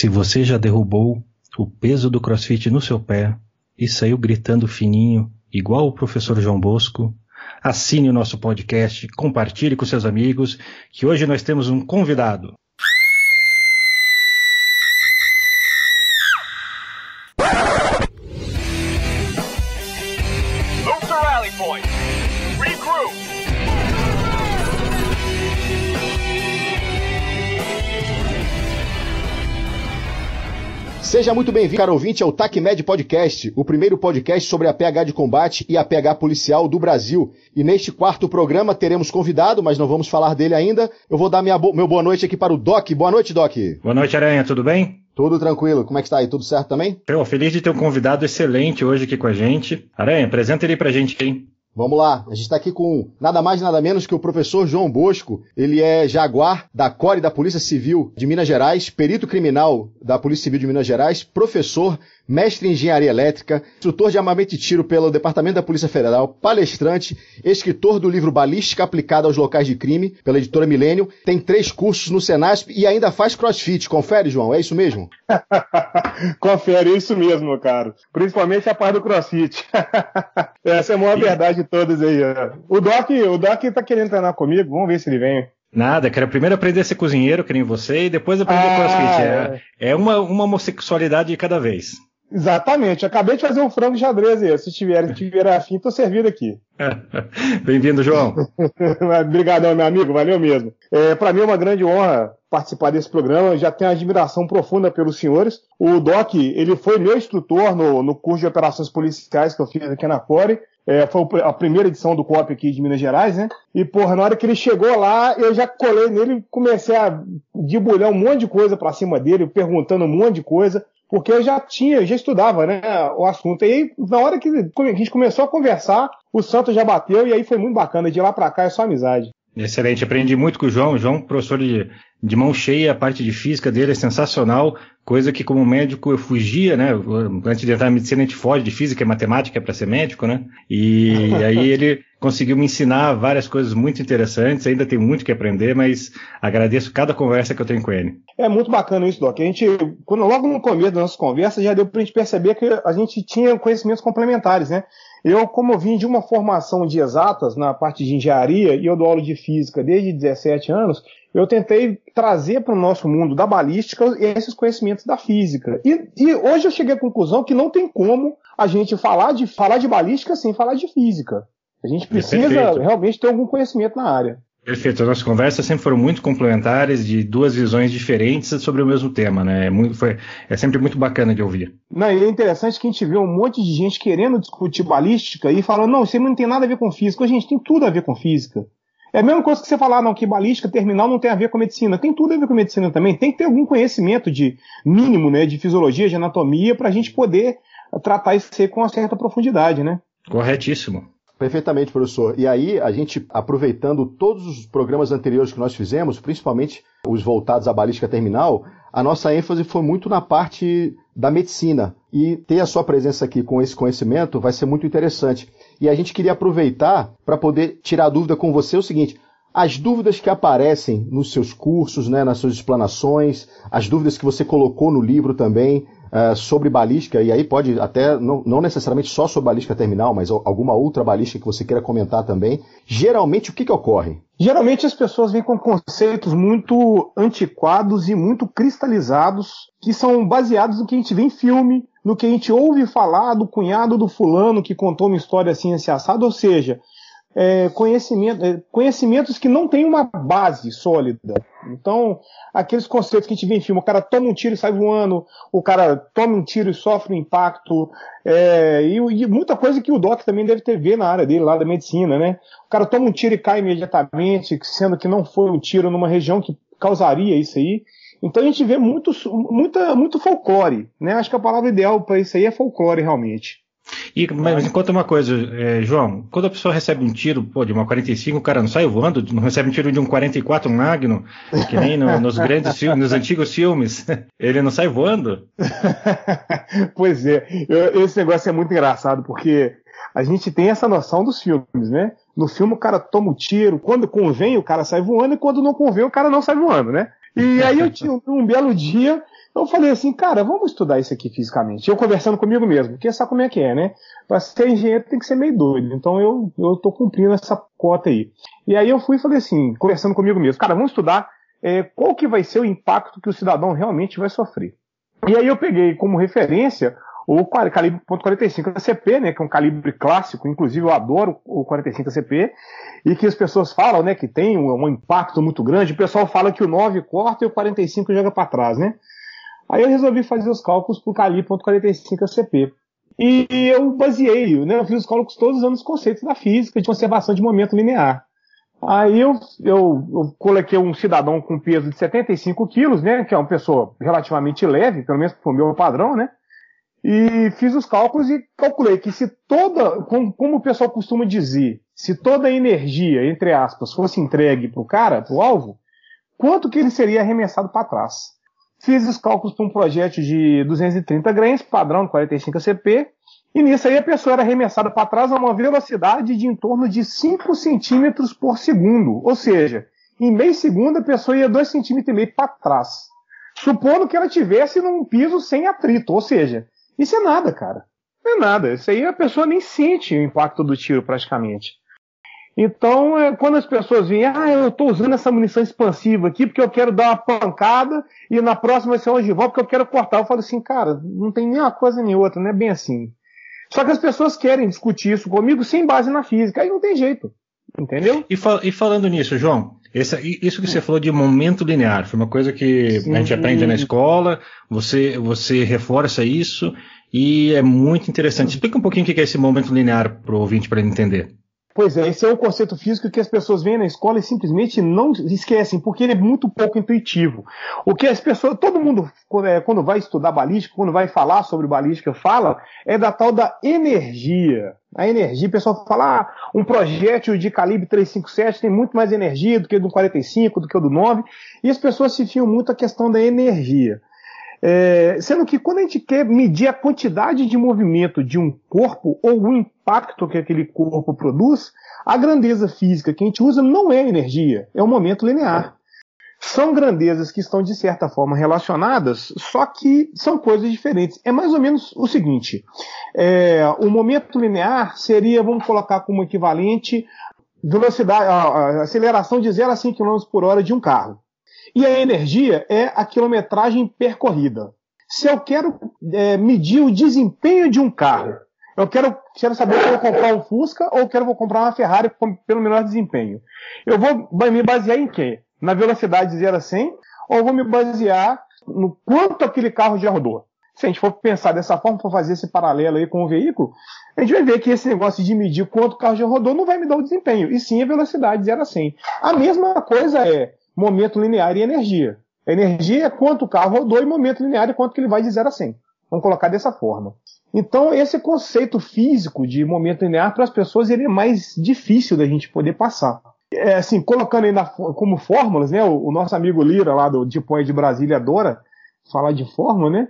Se você já derrubou o peso do crossfit no seu pé e saiu gritando fininho, igual o professor João Bosco, assine o nosso podcast, compartilhe com seus amigos, que hoje nós temos um convidado. Seja muito bem-vindo, caro ouvinte, ao TACMED Podcast, o primeiro podcast sobre a PH de combate e a PH policial do Brasil. E neste quarto programa teremos convidado, mas não vamos falar dele ainda. Eu vou dar minha bo meu boa noite aqui para o Doc. Boa noite, Doc. Boa noite, Aranha. Tudo bem? Tudo tranquilo. Como é que está aí? Tudo certo também? Eu, feliz de ter um convidado excelente hoje aqui com a gente. Aranha, apresenta ele pra gente, hein? Vamos lá, a gente está aqui com nada mais nada menos que o professor João Bosco. Ele é jaguar da CORE da Polícia Civil de Minas Gerais, perito criminal da Polícia Civil de Minas Gerais, professor, mestre em engenharia elétrica, instrutor de armamento e tiro pelo Departamento da Polícia Federal, palestrante, escritor do livro Balística Aplicada aos Locais de Crime, pela editora Milênio, tem três cursos no Senasp e ainda faz crossfit. Confere, João, é isso mesmo? Confere, é isso mesmo, meu caro. Principalmente a parte do crossfit. Essa é a maior verdade de todas aí. O Doc, o Doc tá querendo treinar comigo, vamos ver se ele vem. Nada, quero primeiro aprender a ser cozinheiro, que nem você, e depois aprender ah, crossfit. É, é uma, uma homossexualidade de cada vez. Exatamente. Acabei de fazer um frango xadrez aí. Se tiver, tiver afim, tô servindo aqui. Bem-vindo, João. Obrigadão, meu amigo. Valeu mesmo. É, para mim é uma grande honra participar desse programa. Eu já tenho admiração profunda pelos senhores. O Doc, ele foi meu instrutor no, no curso de operações policiais que eu fiz aqui na Core. É, foi a primeira edição do COP aqui de Minas Gerais, né? E, porra, na hora que ele chegou lá, eu já colei nele e comecei a debulhar um monte de coisa pra cima dele, perguntando um monte de coisa porque eu já tinha, já estudava, né, o assunto. E aí, na hora que a gente começou a conversar, o Santos já bateu e aí foi muito bacana. De lá para cá é só amizade. Excelente, aprendi muito com o João. O João, professor de, de mão cheia, a parte de física dele é sensacional, coisa que como médico eu fugia, né? Antes de entrar na medicina a gente foge de física e matemática para ser médico, né? E aí ele conseguiu me ensinar várias coisas muito interessantes, ainda tem muito que aprender, mas agradeço cada conversa que eu tenho com ele. É muito bacana isso, Doc. A gente, quando, logo no começo da nossa conversa, já deu para a gente perceber que a gente tinha conhecimentos complementares, né? Eu, como eu vim de uma formação de exatas na parte de engenharia e eu dou aula de física desde 17 anos, eu tentei trazer para o nosso mundo da balística esses conhecimentos da física. E, e, hoje eu cheguei à conclusão que não tem como a gente falar de, falar de balística sem falar de física. A gente precisa é realmente ter algum conhecimento na área. Perfeito. As nossas conversas sempre foram muito complementares, de duas visões diferentes sobre o mesmo tema, né? É, muito, foi, é sempre muito bacana de ouvir. Não, e é interessante que a gente vê um monte de gente querendo discutir balística e falando, não, isso não tem nada a ver com física. Gente, tem tudo a ver com física. É a mesma coisa que você falar, não, que balística terminal não tem a ver com medicina. Tem tudo a ver com medicina também. Tem que ter algum conhecimento de mínimo, né, de fisiologia, de anatomia, para a gente poder tratar isso com uma certa profundidade, né? Corretíssimo. Perfeitamente, professor. E aí, a gente, aproveitando todos os programas anteriores que nós fizemos, principalmente os voltados à balística terminal, a nossa ênfase foi muito na parte da medicina. E ter a sua presença aqui com esse conhecimento vai ser muito interessante. E a gente queria aproveitar para poder tirar a dúvida com você o seguinte: as dúvidas que aparecem nos seus cursos, né, nas suas explanações, as dúvidas que você colocou no livro também, uh, sobre balística, e aí pode até, não, não, necessariamente só sobre balística terminal, mas alguma outra balística que você queira comentar também. Geralmente, o que, que ocorre? Geralmente as pessoas vêm com conceitos muito antiquados e muito cristalizados, que são baseados no que a gente vê em filme, no que a gente ouve falar do cunhado do fulano que contou uma história assim, assim assado, ou seja, é, conhecimento, é, conhecimentos que não têm uma base sólida. Então, aqueles conceitos que a gente vê em filme, o cara toma um tiro e sai voando, o cara toma um tiro e sofre um impacto, é, e, e, muita coisa que o Doc também deve ter ver na área dele, lá da medicina, né? O cara toma um tiro e cai imediatamente, sendo que não foi um tiro numa região que causaria isso aí. Então a gente vê muito, muita, muito folclore, né? Acho que a palavra ideal para isso aí é folclore realmente. E, mas me conta uma coisa, é, João, quando a pessoa recebe um tiro pô, de uma 45, o cara não sai voando, não recebe um tiro de um 44 Magno, que nem no, nos grandes filmes, nos antigos filmes, ele não sai voando? pois é, eu, esse negócio é muito engraçado, porque a gente tem essa noção dos filmes, né? No filme o cara toma o um tiro, quando convém o cara sai voando, e quando não convém o cara não sai voando, né? E aí eu tinha um, um belo dia, Eu falei assim, cara, vamos estudar isso aqui fisicamente. Eu conversando comigo mesmo, porque sabe como é que é, né? Para ser engenheiro tem que ser meio doido. Então eu, eu tô cumprindo essa cota aí. E aí eu fui e falei assim, conversando comigo mesmo, cara, vamos estudar é, qual que vai ser o impacto que o cidadão realmente vai sofrer. E aí eu peguei como referência o calibre .45 ACP, né, que é um calibre clássico, inclusive eu adoro o 45 ACP, e que as pessoas falam, né, que tem um, um impacto muito grande, o pessoal fala que o 9 corta e o 45 joga para trás, né? Aí eu resolvi fazer os cálculos para o calibre .45 ACP. E eu baseei, né, eu fiz os cálculos todos usando os conceitos da física de conservação de momento linear. Aí eu, eu, eu, coloquei um cidadão com peso de 75 quilos, né, que é uma pessoa relativamente leve, pelo menos para o meu padrão, né, e fiz os cálculos e calculei que se toda, como, como o pessoal costuma dizer, se toda a energia, entre aspas, fosse entregue para o cara, para o alvo, quanto que ele seria arremessado para trás? Fiz os cálculos para um projétil de 230 grains, padrão de 45 CP, e nisso aí a pessoa era arremessada para trás a uma velocidade de em torno de 5 centímetros por segundo. Ou seja, em meio segundo a pessoa ia 2 centímetros para trás. Supondo que ela tivesse num piso sem atrito. Ou seja, isso é nada, cara. Não é nada. Isso aí a pessoa nem sente o impacto do tiro praticamente. Então, é, quando as pessoas vêm, ah, eu estou usando essa munição expansiva aqui porque eu quero dar uma pancada e na próxima vai ser uma volta porque eu quero cortar. Eu falo assim, cara, não tem nem uma coisa nem outra, não é bem assim. Só que as pessoas querem discutir isso comigo sem base na física, aí não tem jeito. Entendeu? E, fal e falando nisso, João, esse, isso que você falou de momento linear, foi uma coisa que Sim. a gente aprende na escola, você, você reforça isso e é muito interessante. Explica um pouquinho o que é esse momento linear para o ouvinte para ele entender. Pois é, esse é um conceito físico que as pessoas vêm na escola e simplesmente não esquecem, porque ele é muito pouco intuitivo. O que as pessoas, todo mundo, é, quando vai estudar balística, quando vai falar sobre balística, fala é da tal da energia. A energia, o pessoal fala, ah, um projétil de calibre 357 tem muito mais energia do que o do 45, do que o do 9, e as pessoas se fiam muito a questão da energia. É, sendo que quando a gente quer medir a quantidade de movimento de um corpo ou o impacto que aquele corpo produz, a grandeza física que a gente usa não é energia, é o momento linear. São grandezas que estão de certa forma relacionadas, só que são coisas diferentes. É mais ou menos o seguinte: é, o momento linear seria, vamos colocar como equivalente, velocidade, a, a aceleração de 0 a 100 km por hora de um carro. E a energia é a quilometragem percorrida. Se eu quero é, medir o desempenho de um carro, eu quero, quero saber se eu vou comprar um Fusca ou quero vou comprar uma Ferrari pelo menor desempenho. Eu vou me basear em quê? Na velocidade de 0 a 100 ou vou me basear no quanto aquele carro já rodou? Se a gente for pensar dessa forma, for fazer esse paralelo aí com o veículo, a gente vai ver que esse negócio de medir quanto o carro já rodou não vai me dar o desempenho, e sim a velocidade de 0 a 100. A mesma coisa é momento linear e energia. Energia é quanto o carro rodou e momento linear é quanto que ele vai de 0 a 100. Vamos colocar dessa forma. Então, esse conceito físico de momento linear para as pessoas ele é mais difícil da gente poder passar. É, assim, colocando aí na, como fórmulas, né? O, o, nosso amigo Lira lá do Depois de Brasília adora falar de fórmula, né?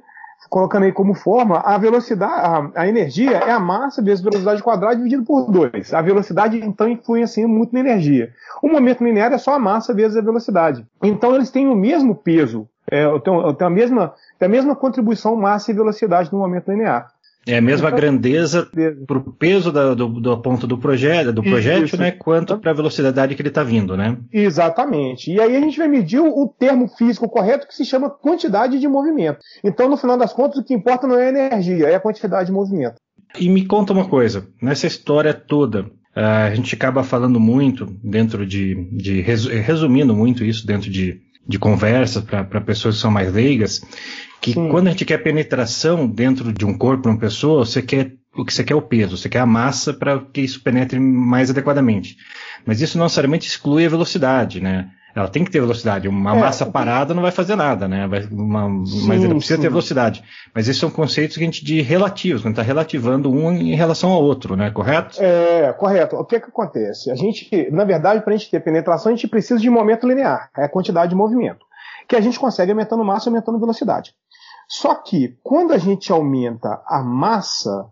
Colocando aí como forma, a velocidade, a, a, energia é a massa vezes a velocidade quadrada dividido por 2. A velocidade, então, influencia muito na energia. O momento linear é só a massa vezes a velocidade. Então, eles têm o mesmo peso, é, tem, a mesma, a mesma contribuição massa e velocidade no momento linear. É a mesma então, grandeza para o peso da, do, do ponto do, projeto, do projétil, isso. né? Quanto para a velocidade que ele está vindo, né? Exatamente. E aí a gente vai medir o, o, termo físico correto que se chama quantidade de movimento. Então, no final das contas, o que importa não é a energia, é a quantidade de movimento. E me conta uma coisa, nessa história toda, a gente acaba falando muito dentro de, de resumindo muito isso dentro de, de conversas para pessoas que são mais leigas, que Sim. quando a gente quer penetração dentro de um corpo, de uma pessoa, você quer o que você quer é o peso, você quer a massa para que isso penetre mais adequadamente. Mas isso não necessariamente exclui a velocidade, né? Ela tem que ter velocidade. Uma é, massa parada não vai fazer nada, né? Vai, uma, sim, mas ela precisa sim. ter velocidade. Mas esses são conceitos que a gente de relativos, quando está relativando um em relação ao outro, né? Correto? É, correto. O que que acontece? A gente, na verdade, para a gente ter penetração, a gente precisa de momento linear, é a quantidade de movimento, que a gente consegue aumentando massa e aumentando velocidade. Só que quando a gente aumenta a massa,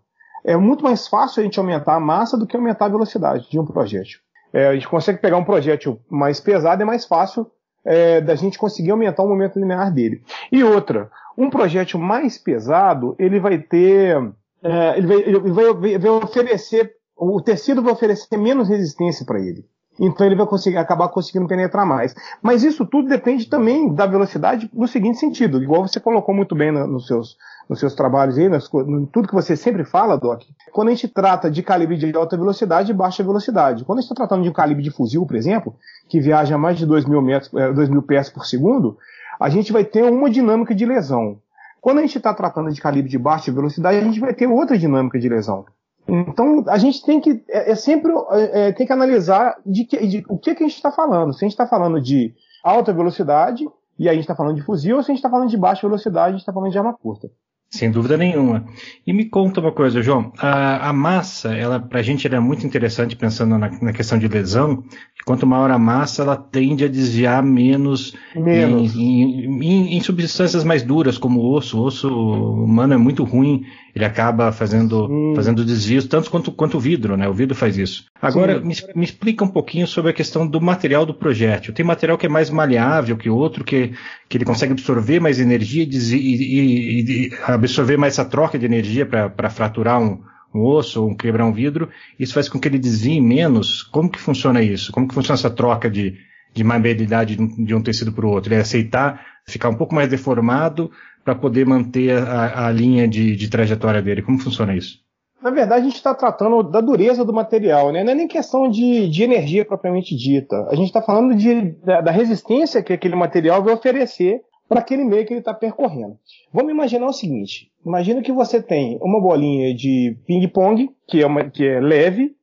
é muito mais fácil a gente aumentar a massa do que aumentar a velocidade de um projétil. É, a gente consegue pegar um projétil mais pesado, é mais fácil é, da gente conseguir aumentar o momento linear dele. E outra, um projétil mais pesado, ele vai ter, é, ele, vai, ele vai, vai oferecer, o tecido vai oferecer menos resistência para ele. Então ele vai conseguir, acabar conseguindo penetrar mais. Mas isso tudo depende também da velocidade no seguinte sentido, igual você colocou muito bem no, nos, seus, nos seus trabalhos aí, nas, no, tudo que você sempre fala, Doc. Quando a gente trata de calibre de alta velocidade e baixa velocidade. Quando a gente está tratando de um calibre de fuzil, por exemplo, que viaja a mais de 2 mil, metros, 2 é, mil pés por segundo, a gente vai ter uma dinâmica de lesão. Quando a gente está tratando de calibre de baixa velocidade, a gente vai ter outra dinâmica de lesão. Então, a gente tem que, é, é sempre, é, é, tem que analisar de, que, de o que, que a gente está falando. Se a gente está falando de alta velocidade, e aí a gente está falando de fuzil, ou se a gente está falando de baixa velocidade, a gente está falando de arma curta. Sem dúvida nenhuma. E me conta uma coisa, João. A, a massa, ela, para a gente, era é muito interessante pensando na, na, questão de lesão. Que quanto maior a massa, ela tende a desviar menos, menos. Em, em, em, substâncias mais duras, como o osso. O osso humano é muito ruim. Ele acaba fazendo, fazendo desvios, tanto quanto, quanto o vidro, né? O vidro faz isso. Agora, me, me, explica um pouquinho sobre a questão do material do projétil. Tem material que é mais maleável que outro, que, que ele consegue absorver mais energia e, e, e absorver mais essa troca de energia para fraturar um, um osso ou um quebrar um vidro, isso faz com que ele desvie menos. Como que funciona isso? Como que funciona essa troca de, de maleabilidade de um tecido para o outro? Ele aceitar ficar um pouco mais deformado para poder manter a, a linha de, de, trajetória dele. Como funciona isso? Na verdade, a gente está tratando da dureza do material, né? não é nem questão de, de energia propriamente dita. A gente está falando de, da, da resistência que aquele material vai oferecer para aquele meio que ele está percorrendo. Vamos imaginar o seguinte: imagina que você tem uma bolinha de ping-pong, que, é que é leve,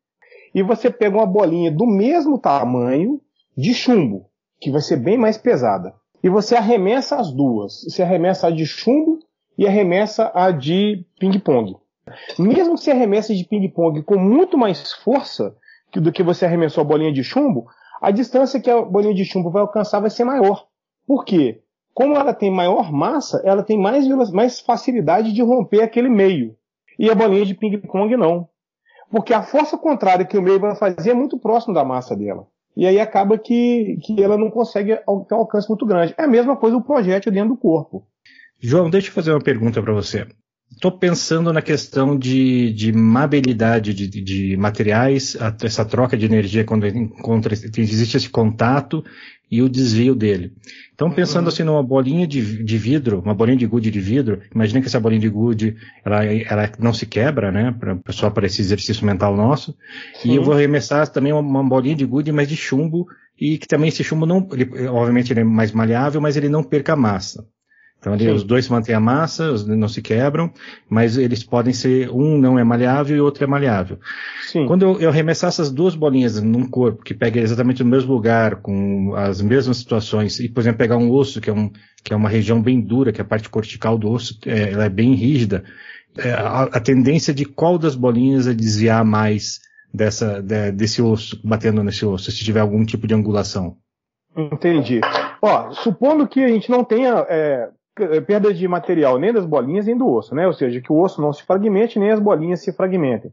e você pega uma bolinha do mesmo tamanho de chumbo, que vai ser bem mais pesada. E você arremessa as duas. Você arremessa a de chumbo e arremessa a de ping-pong. Mesmo que você arremesse de ping-pong com muito mais força do que você arremessou a bolinha de chumbo, a distância que a bolinha de chumbo vai alcançar vai ser maior. Por quê? Como ela tem maior massa, ela tem mais, mais facilidade de romper aquele meio. E a bolinha de ping-pong não. Porque a força contrária que o meio vai fazer é muito próximo da massa dela. E aí acaba que, que ela não consegue ter um alcance muito grande. É a mesma coisa o projétil dentro do corpo. João, deixa eu fazer uma pergunta para você. Estou pensando na questão de, de mabilidade de, de materiais, essa troca de energia quando encontra, existe esse contato e o desvio dele. Então, pensando assim numa bolinha de, de, vidro, uma bolinha de gude de vidro, imagina que essa bolinha de gude, ela, ela não se quebra, né, pra, só para esse exercício mental nosso. Sim. E eu vou arremessar também uma, uma, bolinha de gude, mas de chumbo, e que também esse chumbo não, ele, obviamente ele é mais maleável, mas ele não perca massa. Então ali, os dois mantêm a massa, não se quebram, mas eles podem ser, um não é maleável e outro é maleável. Sim. Quando eu, eu arremessar essas duas bolinhas num corpo que pega exatamente no mesmo lugar, com as mesmas situações, e por exemplo pegar um osso, que é, um, que é uma região bem dura, que é a parte cortical do osso, é, ela é bem rígida, é, a, a, tendência de qual das bolinhas é desviar mais dessa, de, desse osso, batendo nesse osso, se tiver algum tipo de angulação. Entendi. Ó, supondo que a gente não tenha é, perda de material nem das bolinhas nem do osso, né? Ou seja, que o osso não se fragmente nem as bolinhas se fragmentem.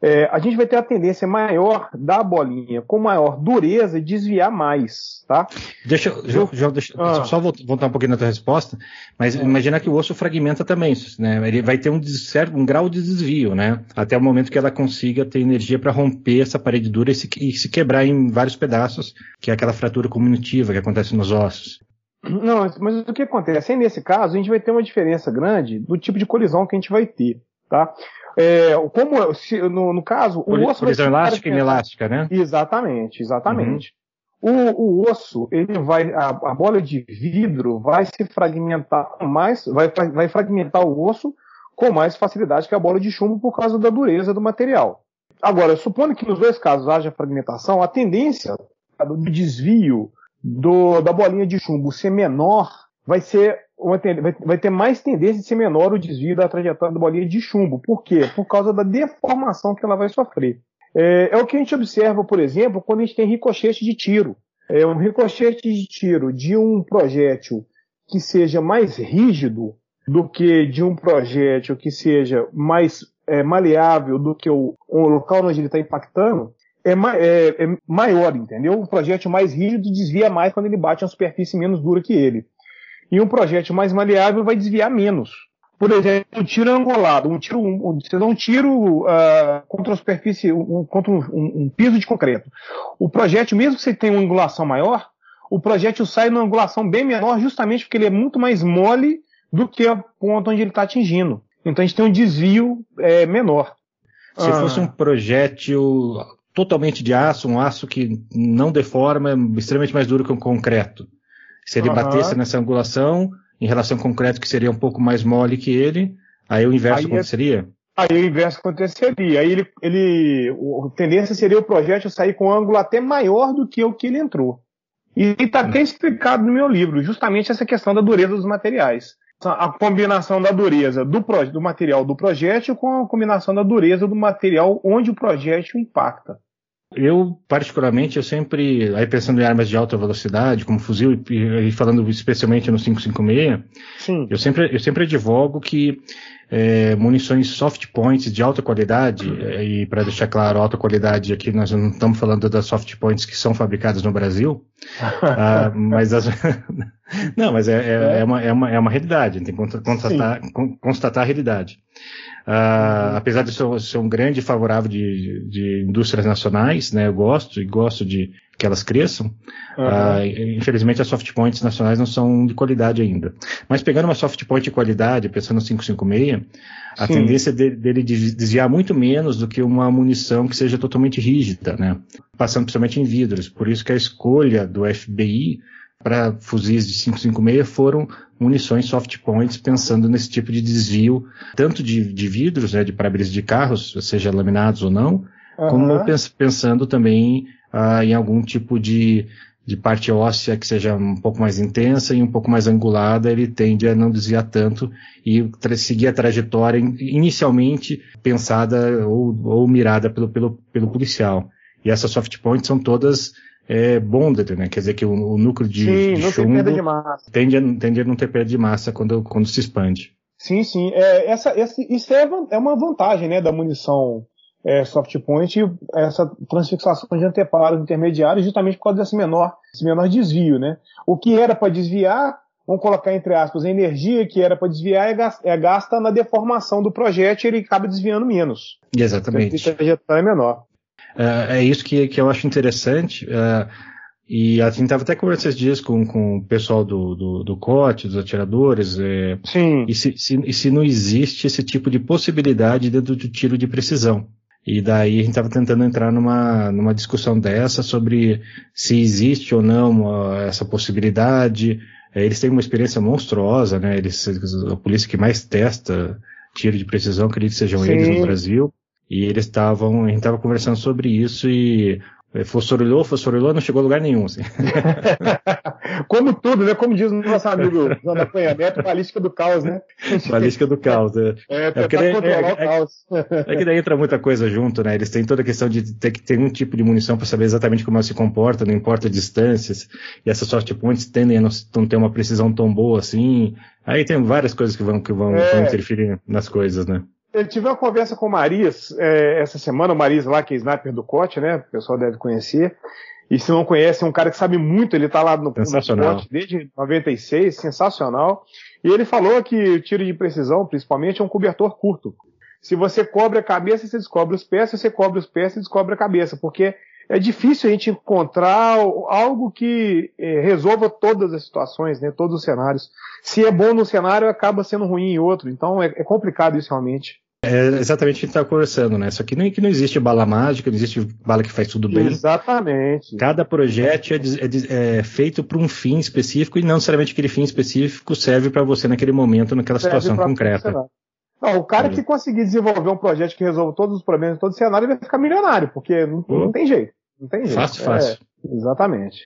É, a gente vai ter a tendência maior da bolinha com maior dureza desviar mais, tá? Deixa, eu, já, deixa ah. só voltar um pouquinho na tua resposta, mas é. imagina que o osso fragmenta também, né? Ele vai ter um, certo, um grau de desvio, né? Até o momento que ela consiga ter energia para romper essa parede dura e se, e se quebrar em vários pedaços, que é aquela fratura comunitiva que acontece nos ossos. Não, mas o que acontece? Aí, nesse caso, a gente vai ter uma diferença grande do tipo de colisão que a gente vai ter, tá? É, como se, no, no, caso, o osso colisão elástica e inelástica, né? Exatamente, exatamente. Uhum. O, o, osso, ele vai, a, a, bola de vidro vai se fragmentar com mais, vai, vai fragmentar o osso com mais facilidade que a bola de chumbo por causa da dureza do material. Agora, supondo que nos dois casos haja fragmentação, a tendência do desvio do, da bolinha de chumbo ser menor, vai ser uma, vai, vai ter mais tendência de ser menor o desvio da trajetória da bolinha de chumbo. Por quê? Por causa da deformação que ela vai sofrer. É, é o que a gente observa, por exemplo, quando a gente tem ricochete de tiro. É um ricochete de tiro de um projétil que seja mais rígido do que de um projétil que seja mais é, maleável do que o, o local onde ele está impactando, é, é, é, maior, entendeu? Um projétil mais rígido desvia mais quando ele bate uma superfície menos dura que ele. E um projétil mais maleável vai desviar menos. Por exemplo, um tiro angulado, um tiro, um, você dá um tiro uh, contra a superfície, um, contra um, um, piso de concreto. O projétil, mesmo que você tenha uma angulação maior, o projétil sai numa angulação bem menor, justamente porque ele é muito mais mole do que a ponta onde ele está atingindo. Então a gente tem um desvio é, menor. Se ah. fosse um projétil totalmente de aço, um aço que não deforma, é extremamente mais duro que um concreto. Se ele uhum. batesse nessa angulação, em relação ao concreto que seria um pouco mais mole que ele, aí o inverso aí é aconteceria? É, aí o inverso aconteceria. Aí ele, ele, a tendência seria o projétil sair com um ângulo até maior do que o que ele entrou. E está até explicado no meu livro, justamente essa questão da dureza dos materiais. A combinação da dureza do, do material do projétil com a combinação da dureza do material onde o projétil impacta. Eu, particularmente, eu sempre, aí pensando em armas de alta velocidade, como fuzil, e, e falando especialmente no 556, Sim. Eu, sempre, eu sempre advogo que é, munições soft points de alta qualidade, é, e para deixar claro, alta qualidade aqui nós não estamos falando das soft points que são fabricadas no Brasil, ah, mas as, não, mas é, é, é, uma, é, uma, é uma realidade, tem que constatar, constatar a realidade. Uh, apesar de ser, ser, um grande favorável de, de, indústrias nacionais, né, eu gosto e gosto de que elas cresçam. Uhum. Uh, infelizmente, as soft points nacionais não são de qualidade ainda. Mas pegando uma soft point de qualidade, pensando no 556, a Sim. tendência de, dele desviar muito menos do que uma munição que seja totalmente rígida, né? Passando principalmente em vidros. Por isso que a escolha do FBI para fuzis de 556 foram munições soft points pensando nesse tipo de desvio, tanto de, de vidros, né, de para-brisas de carros, seja laminados ou não, uhum. como pens, pensando também uh, em algum tipo de, de parte óssea que seja um pouco mais intensa e um pouco mais angulada, ele tende a não desviar tanto e seguir a trajetória inicialmente pensada ou, ou mirada pelo, pelo, pelo policial. E essas soft points são todas é bonded, né? Quer dizer que o, o núcleo de, sim, de chumbo de tende, a, tende a não ter perda de massa quando, quando se expande. Sim, sim. É, essa, essa, isso é, é uma vantagem né, da munição é, soft point, essa transfixação de anteparos intermediários, justamente por causa desse menor, esse menor desvio. Né? O que era para desviar, vamos colocar entre aspas, a energia que era para desviar é gasta, é gasta na deformação do projétil e ele acaba desviando menos. Exatamente. A trajetória é menor. Uh, é isso que, que eu acho interessante. Uh, e a gente estava até conversando esses dias com, com o pessoal do, do, do COT, dos atiradores. É, Sim. E se, se, e se não existe esse tipo de possibilidade dentro do tiro de precisão. E daí a gente estava tentando entrar numa, numa discussão dessa sobre se existe ou não essa possibilidade. É, eles têm uma experiência monstruosa, né? Eles, a polícia que mais testa tiro de precisão, acredito que sejam Sim. eles no Brasil. E eles estavam, a gente estava conversando sobre isso e é, fosforilou, fosforilou, não chegou a lugar nenhum. Assim. Como tudo, né? Como diz o nosso amigo da Cunha Neto, balística do caos, né? balística do caos. É, é, é, daí, é, o caos. É, que daí entra muita coisa junto, né? Eles têm toda a questão de ter que ter um tipo de munição para saber exatamente como ela se comporta, não importa distâncias. E essas soft points tendem a não, não ter uma precisão tão boa assim. Aí tem várias coisas que vão, que vão, é. vão interferir nas coisas, né? Eu tive uma conversa com o Marias é, essa semana, o Marias lá, que é sniper do COT, né? O pessoal deve conhecer. E se não conhece, é um cara que sabe muito, ele tá lá no, no COT desde 96, sensacional. E ele falou que o tiro de precisão, principalmente, é um cobertor curto. Se você cobre a cabeça, você descobre os pés, se você cobre os pés, você descobre a cabeça, porque é difícil a gente encontrar algo que é, resolva todas as situações, né, todos os cenários. Se é bom no cenário, acaba sendo ruim em outro. Então é, é complicado isso realmente. É exatamente o que a gente está conversando, né? Só que nem que não existe bala mágica, não existe bala que faz tudo bem. Exatamente. Cada projeto é, é, é feito para um fim específico e não necessariamente aquele fim específico serve para você naquele momento, naquela serve situação concreta. Não, o cara é. que conseguir desenvolver um projeto que resolva todos os problemas de todo o cenário, ele vai ficar milionário, porque não, não tem jeito. Não tem jeito. Fácil, fácil. É, exatamente.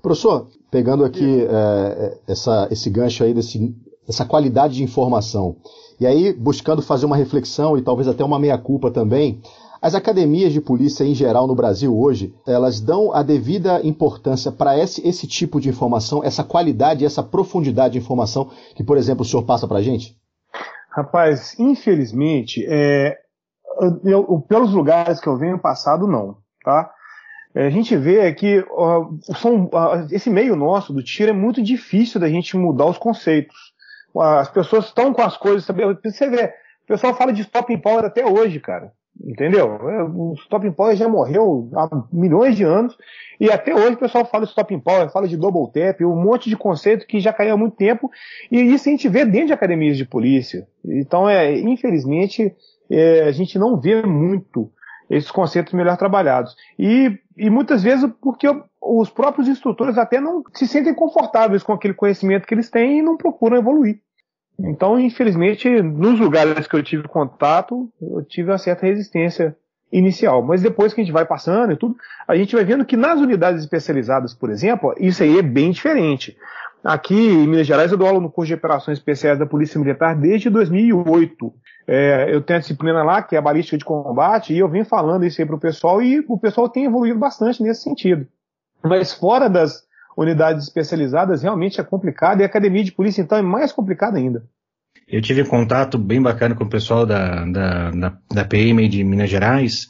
Professor, pegando aqui é, essa, esse gancho aí desse, dessa qualidade de informação, e aí, buscando fazer uma reflexão e talvez até uma meia-culpa também, as academias de polícia em geral no Brasil hoje, elas dão a devida importância para esse, esse tipo de informação, essa qualidade, essa profundidade de informação que, por exemplo, o senhor passa para a gente? Rapaz, infelizmente, é, eu, pelos lugares que eu venho passado, não. tá? É, a gente vê que uh, são, esse meio nosso do tiro é muito difícil da gente mudar os conceitos. As pessoas estão com as coisas, sabe? Você vê, o pessoal fala de stop power até hoje, cara. Entendeu? É, o stop power já morreu há milhões de anos e até hoje o pessoal fala de stop power, fala de double tap, um monte de conceito que já caiu há muito tempo e isso a gente vê dentro de academias de polícia. Então, é, infelizmente, é, a gente não vê muito esses conceitos melhor trabalhados. E, e muitas vezes porque os próprios instrutores até não se sentem confortáveis com aquele conhecimento que eles têm e não procuram evoluir. Então, infelizmente, nos lugares que eu tive contato, eu tive uma certa resistência inicial. Mas depois que a gente vai passando e tudo, a gente vai vendo que nas unidades especializadas, por exemplo, isso aí é bem diferente. Aqui em Minas Gerais eu dou aula no curso de operações especiais da Polícia Militar desde 2008. É, eu tenho a disciplina lá, que é a balística de combate, e eu venho falando isso aí para o pessoal, e o pessoal tem evoluído bastante nesse sentido. Mas fora das unidades especializadas, realmente é complicado, e a academia de polícia, então, é mais complicado ainda. Eu tive contato bem bacana com o pessoal da, da, da, da PM de Minas Gerais,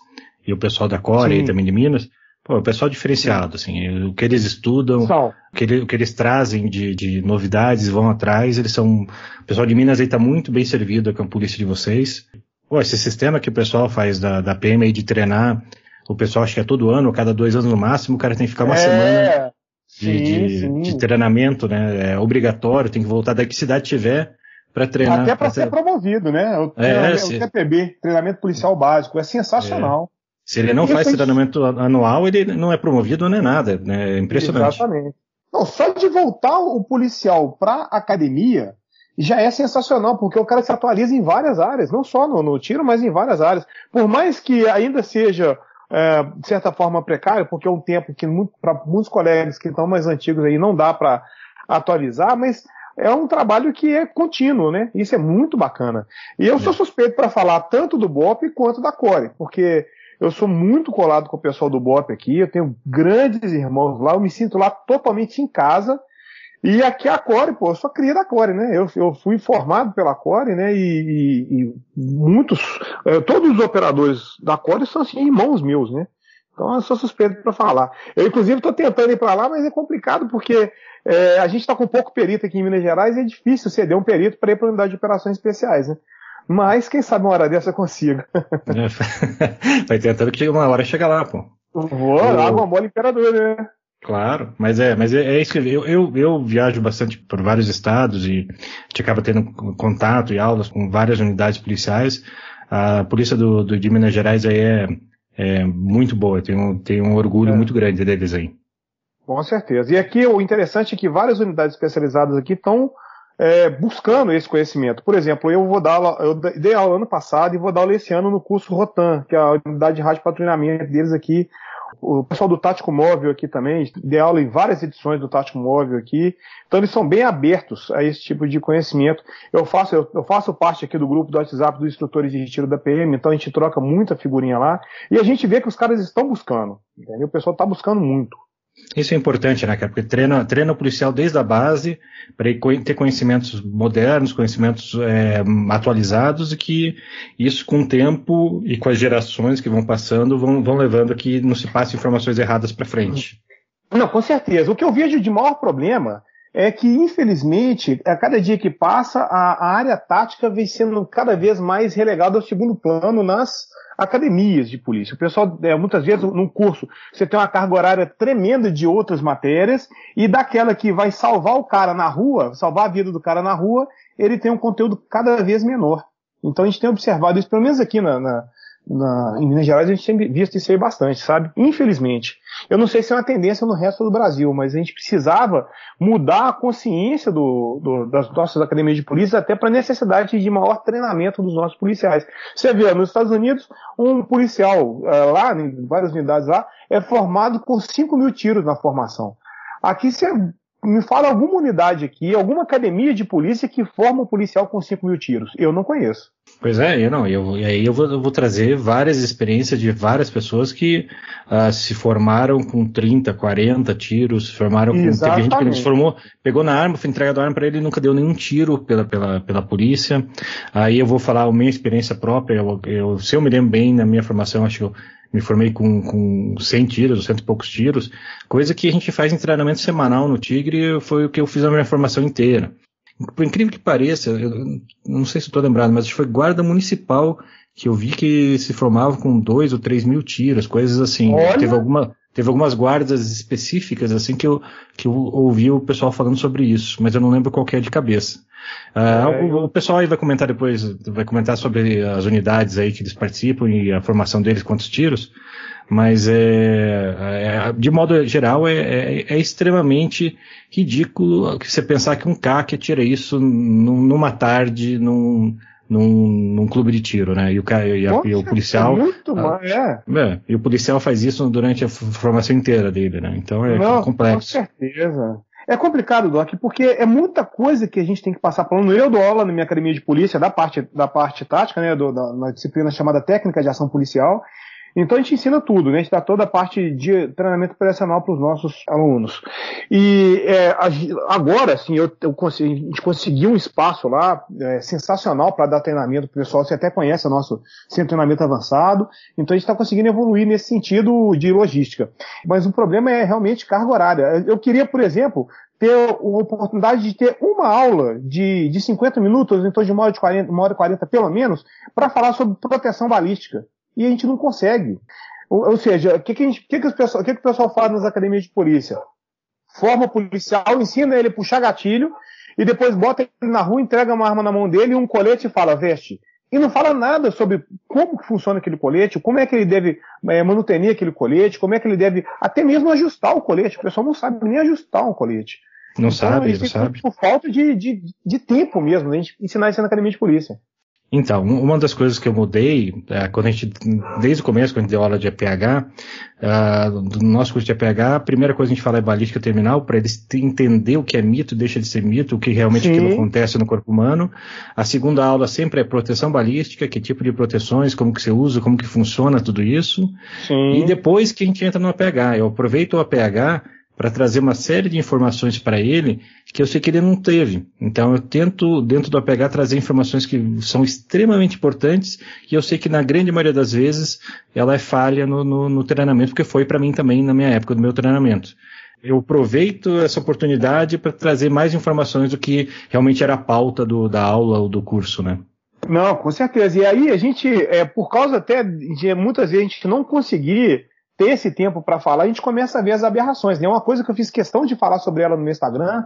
e o pessoal da Core também de Minas. Pô, o pessoal diferenciado, assim, o que eles estudam, o que, ele, o que, eles trazem de, de, novidades, vão atrás, eles são, o pessoal de Minas aí tá muito bem servido com a polícia de vocês. Pô, esse sistema que o pessoal faz da, da PM aí de treinar, o pessoal acha que é todo ano, cada dois anos no máximo, o cara tem que ficar uma é, semana de, sim, de, sim. de, treinamento, né, é obrigatório, tem que voltar da que cidade tiver para treinar. Até para ser promovido, né, o, é, o, o TPB, treinamento policial básico, é sensacional. É. Se ele não faz treinamento anual, ele não é promovido nem nada. Né? É impressionante. Exatamente. Não, só de voltar o policial para academia já é sensacional, porque o cara se atualiza em várias áreas, não só no, no tiro, mas em várias áreas. Por mais que ainda seja, é, de certa forma, precário, porque é um tempo que para muitos colegas que estão mais antigos aí não dá para atualizar, mas é um trabalho que é contínuo, né? Isso é muito bacana. E eu sou é. suspeito para falar tanto do BOP quanto da Core, porque eu sou muito colado com o pessoal do BOP aqui, eu tenho grandes irmãos lá, eu me sinto lá totalmente em casa. E aqui a Core, pô, eu sou cria da Core, né? Eu, eu fui formado pela Core, né? E, e, e muitos, é, todos os operadores da Core são assim, irmãos meus, né? Então eu sou suspeito para falar. Eu, inclusive, estou tentando ir para lá, mas é complicado porque é, a gente está com pouco perito aqui em Minas Gerais e é difícil ceder um perito para ir para a unidade de operações especiais, né? Mas quem sabe uma hora dessa eu consigo. Vai tentando que uma hora chega lá, pô. Vou, água mole imperador, né? Claro, mas é, mas é, é isso que eu, eu, eu, viajo bastante por vários estados e a gente acaba tendo contato e aulas com várias unidades policiais. A polícia do, do de Minas Gerais aí é, é muito boa, tem um, tem um orgulho é. muito grande deles aí. Com certeza. E aqui o interessante é que várias unidades especializadas aqui estão é, buscando esse conhecimento. Por exemplo, eu vou dar aula, eu dei aula ano passado e vou dar aula esse ano no curso Rotan, que é a unidade de rádio patrulhamento deles aqui. O pessoal do Tático Móvel aqui também, dei aula em várias edições do Tático Móvel aqui. Então eles são bem abertos a esse tipo de conhecimento. Eu faço, eu, eu faço parte aqui do grupo do WhatsApp dos instrutores de retiro da PM, então a gente troca muita figurinha lá. E a gente vê que os caras estão buscando. Entendeu? O pessoal está buscando muito. Isso é importante, né, cara? Porque treina, treina o policial desde a base para ter conhecimentos modernos, conhecimentos é, atualizados e que isso com o tempo e com as gerações que vão passando vão, vão levando a que não se passe informações erradas para frente. Não, com certeza. O que eu vejo de maior problema é que, infelizmente, a cada dia que passa, a, a área tática vem sendo cada vez mais relegada ao segundo plano nas academias de polícia. O pessoal, é, muitas vezes, num curso, você tem uma carga horária tremenda de outras matérias, e daquela que vai salvar o cara na rua, salvar a vida do cara na rua, ele tem um conteúdo cada vez menor. Então a gente tem observado isso, pelo menos aqui na, na, na, em Minas Gerais a gente tem visto isso aí bastante, sabe? Infelizmente. Eu não sei se é uma tendência no resto do Brasil, mas a gente precisava mudar a consciência do, do, das nossas academias de polícia até para a necessidade de maior treinamento dos nossos policiais. Você vê, nos Estados Unidos, um policial uh, lá, em várias unidades lá, é formado com 5 mil tiros na formação. Aqui você me fala alguma unidade aqui, alguma academia de polícia que forma um policial com 5 mil tiros. Eu não conheço. Pois é, eu não. Eu, e aí eu vou, eu vou, trazer várias experiências de várias pessoas que uh, se formaram com 30, 40 tiros, se formaram com. Teve gente que se formou, pegou na arma, foi entregado a arma para ele e nunca deu nenhum tiro pela, pela, pela polícia. Aí eu vou falar a minha experiência própria. Eu, eu, se eu me lembro bem, na minha formação, acho que eu me formei com, com 100 tiros, cento e poucos tiros, coisa que a gente faz em treinamento semanal no Tigre, foi o que eu fiz a minha formação inteira. Por incrível que pareça, eu não sei se estou lembrado, mas foi guarda municipal que eu vi que se formava com dois ou três mil tiros, coisas assim. Olha. Teve alguma, teve algumas guardas específicas assim que eu, que eu ouvi o pessoal falando sobre isso, mas eu não lembro qual é de cabeça. Uh, é, o, o, pessoal aí vai comentar depois, vai comentar sobre as unidades aí que eles participam e a formação deles, quantos tiros, mas é, é de modo geral é, é, é, extremamente ridículo você pensar que um CAC atira isso numa tarde, num, num, num clube de tiro, né? E o, e, a, e o policial. Muito mais, é. é. E o policial faz isso durante a formação inteira dele, né? Então é Não, complexo. Com certeza. É complicado, Doc, porque é muita coisa que a gente tem que passar por. Eu dou aula na minha academia de polícia da parte, da parte tática, né, do, da, na disciplina chamada técnica de ação policial, então a gente ensina tudo, né? A gente dá toda a parte de treinamento operacional para os nossos alunos. E é, agora, assim, eu, eu consegui, a gente conseguiu um espaço lá é, sensacional para dar treinamento para o pessoal. Você até conhece o nosso centro de treinamento avançado. Então a gente está conseguindo evoluir nesse sentido de logística. Mas o problema é realmente carga horária. Eu queria, por exemplo, ter a oportunidade de ter uma aula de, de 50 minutos, então de uma hora, de 40, uma hora e 40 pelo menos, para falar sobre proteção balística e a gente não consegue. Ou, ou seja, o que, que, gente, que, que, o pessoal, que, que o pessoal faz nas academias de polícia? Forma policial, ensina ele a puxar gatilho e depois bota ele na rua, entrega uma arma na mão dele e um colete e fala, veste. E não fala nada sobre como que funciona aquele colete, como é que ele deve é, manutenir aquele colete, como é que ele deve até mesmo ajustar o colete. O pessoal não sabe nem ajustar um colete. Não então, sabe, não sabe. Por falta de, de, de tempo mesmo, a gente ensinar isso na academia de polícia. Então, uma das coisas que eu mudei, é, quando a gente, desde o começo, quando a gente deu aula de EPH, uh, do nosso curso de EPH, a primeira coisa que a gente fala é balística terminal, para eles entender o que é mito, deixa de ser mito, o que realmente aquilo acontece no corpo humano. A segunda aula sempre é proteção balística, que tipo de proteções, como que você usa, como que funciona tudo isso. Sim. E depois que a gente entra no APH, eu aproveito o APH para trazer uma série de informações para ele que eu sei que ele não teve. Então eu tento, dentro do APH, trazer informações que são extremamente importantes e eu sei que na grande maioria das vezes ela é falha no, no, no treinamento, porque foi para mim também na minha época do meu treinamento. Eu aproveito essa oportunidade para trazer mais informações do que realmente era a pauta do, da aula ou do curso, né? Não, com certeza. E aí a gente, é, por causa até de muitas vezes a gente não conseguir ter esse tempo para falar, a gente começa a ver as aberrações. Né? Uma coisa que eu fiz questão de falar sobre ela no meu Instagram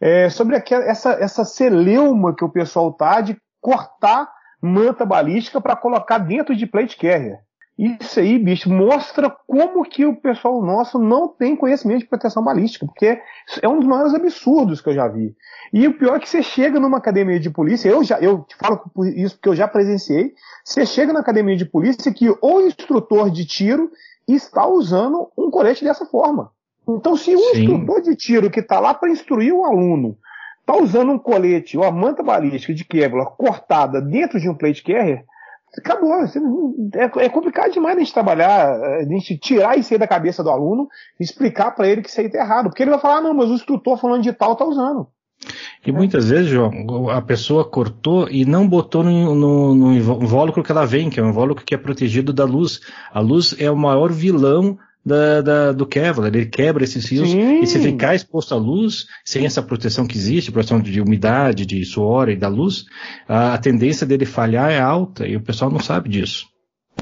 é sobre aquela, essa, essa celeuma que o pessoal tá de cortar manta balística para colocar dentro de plate carrier. Isso aí, bicho, mostra como que o pessoal nosso não tem conhecimento de proteção balística, porque é um dos maiores absurdos que eu já vi. E o pior é que você chega numa academia de polícia, eu já eu falo isso porque eu já presenciei, você chega na academia de polícia que o instrutor de tiro está usando um colete dessa forma. Então, se um Sim. instrutor de tiro que está lá para instruir o aluno está usando um colete ou a manta balística de Kevlar cortada dentro de um plate carrier, acabou. É, é complicado demais a gente trabalhar, a gente tirar isso aí da cabeça do aluno e explicar para ele que isso aí está errado. Porque ele vai falar, ah, não, mas o instrutor falando de tal está usando. E muitas vezes, João, a pessoa cortou e não botou no, no, no, invólucro que ela vem, que é um invólucro que é protegido da luz. A luz é o maior vilão da, da, do Kevlar, ele quebra esses fios Sim. e se ficar exposto à luz, sem essa proteção que existe, proteção de umidade, de suor e da luz, a, a tendência dele falhar é alta e o pessoal não sabe disso.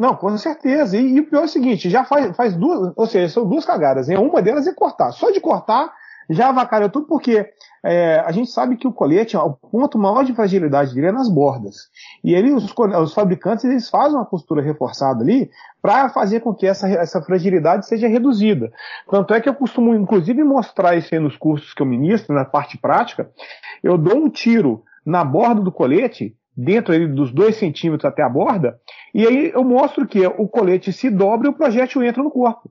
Não, com certeza. E, e, o pior é o seguinte, já faz, faz duas, ou seja, são duas cagadas. Hein? Uma delas é cortar. Só de cortar já avacalhou tudo porque é, a gente sabe que o colete, o ponto maior de fragilidade dele é nas bordas. E ele, os, os fabricantes eles fazem uma costura reforçada ali para fazer com que essa, essa fragilidade seja reduzida. Tanto é que eu costumo, inclusive, mostrar isso aí nos cursos que eu ministro, na parte prática. Eu dou um tiro na borda do colete, dentro dos dois centímetros até a borda, e aí eu mostro que o colete se dobra e o projétil entra no corpo.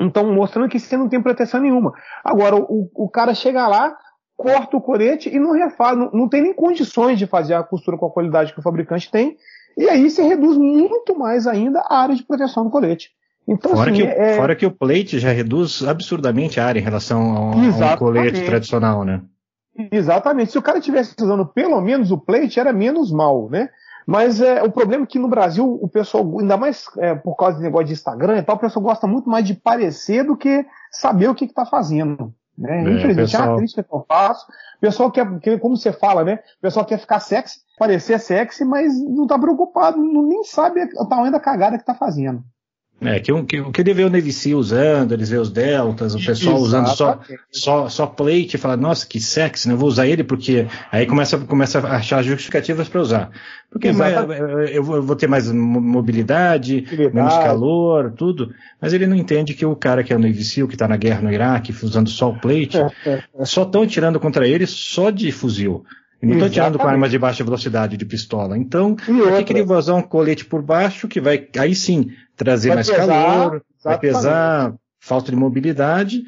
Então, mostrando que você não tem proteção nenhuma. Agora, o, o cara chega lá, corta o colete e não refaz, não, não tem nem condições de fazer a costura com a qualidade que o fabricante tem, e aí você reduz muito mais ainda a área de proteção do colete. Então, fora, assim, que, é... fora que o plate já reduz absurdamente a área em relação ao, a um colete tradicional, né? Exatamente. Se o cara tivesse usando pelo menos o plate, era menos mal, né? Mas é, o problema é que no Brasil o pessoal, ainda mais é, por causa do negócio de Instagram e tal, o pessoal gosta muito mais de parecer do que saber o que está fazendo. Né? É, Infelizmente, pessoal... é uma crítica que eu faço. O pessoal quer, como você fala, né? O pessoal quer ficar sexy, parecer sexy, mas não está preocupado, não, nem sabe o tamanho da cagada que está fazendo. É, que, que, que ele vê o Seal usando, eles vê os Deltas, o pessoal Exatamente. usando só, só, só plate e fala, nossa, que sexy, né? Eu vou usar ele porque aí começa, começa a achar justificativas para usar. Porque eu, vou, eu, vou, ter mais mobilidade, mobilidade, menos calor, tudo. Mas ele não entende que o cara que é o Seal, que está na guerra no Iraque, usando só o plate, só estão tirando contra ele só de fuzil. Não estão tirando com armas de baixa velocidade de pistola. Então, por que, ele vai usar um colete por baixo que vai, aí sim, trazer vai mais pesar, calor, exatamente. vai pesar, falta de mobilidade,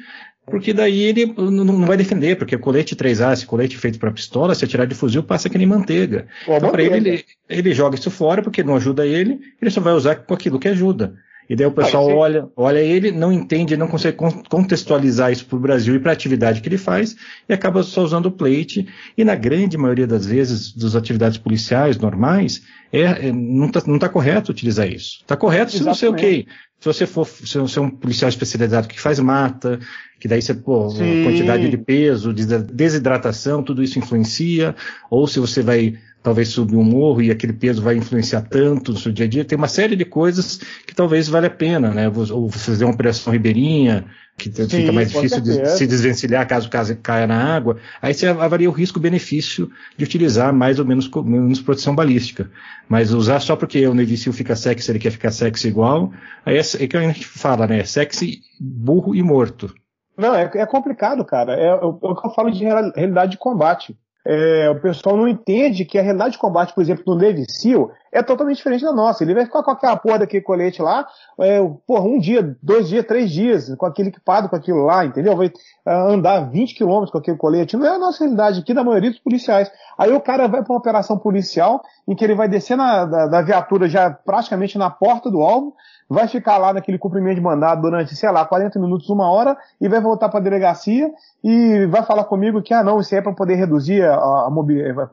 porque daí ele não vai defender, porque colete 3A, esse colete feito para pistola, se atirar de fuzil, passa que nem manteiga. Pô, então, para ele, ele, ele joga isso fora, porque não ajuda ele, ele só vai usar com aquilo que ajuda. E daí o pessoal olha, olha ele, não entende, não consegue contextualizar isso para o Brasil e para a atividade que ele faz, e acaba só usando o plate. E na grande maioria das vezes, das atividades policiais normais, é, é não está tá correto utilizar isso. Está correto se você, ok, se você for se você é um policial especializado que faz mata, que daí você, pô, quantidade de peso, de desidratação, tudo isso influencia, ou se você vai talvez subir um morro e aquele peso vai influenciar tanto no seu dia a dia. Tem uma série de coisas que talvez valha a pena, né? Ou fazer uma operação ribeirinha, que Sim, fica mais difícil de se desvencilhar caso caia na água. Aí você avalia o risco-benefício de utilizar mais ou menos, menos proteção balística. Mas usar só porque o Seal fica sexy, ele quer ficar sexy igual, aí é, é que a gente fala, né? Sexy, burro e morto. Não, é, é complicado, cara. É, é, o que eu falo de realidade de combate é, o pessoal não entende que a realidade de combate, por exemplo, do Navy SEAL é totalmente diferente da nossa. Ele vai ficar com aquela porra daquele colete lá, é, porra, um dia, dois dias, três dias, com aquele equipado, com aquilo lá, entendeu? Vai uh, andar 20 quilômetros com aquele colete. Não é a nossa realidade aqui da maioria dos policiais. Aí o cara vai para uma operação policial em que ele vai descer na, da, da viatura já praticamente na porta do alvo, vai ficar lá naquele cumprimento de mandado durante, sei lá, 40 minutos, uma hora, e vai voltar para a delegacia e vai falar comigo que, ah, não, isso é para poder reduzir a, a mobilidade,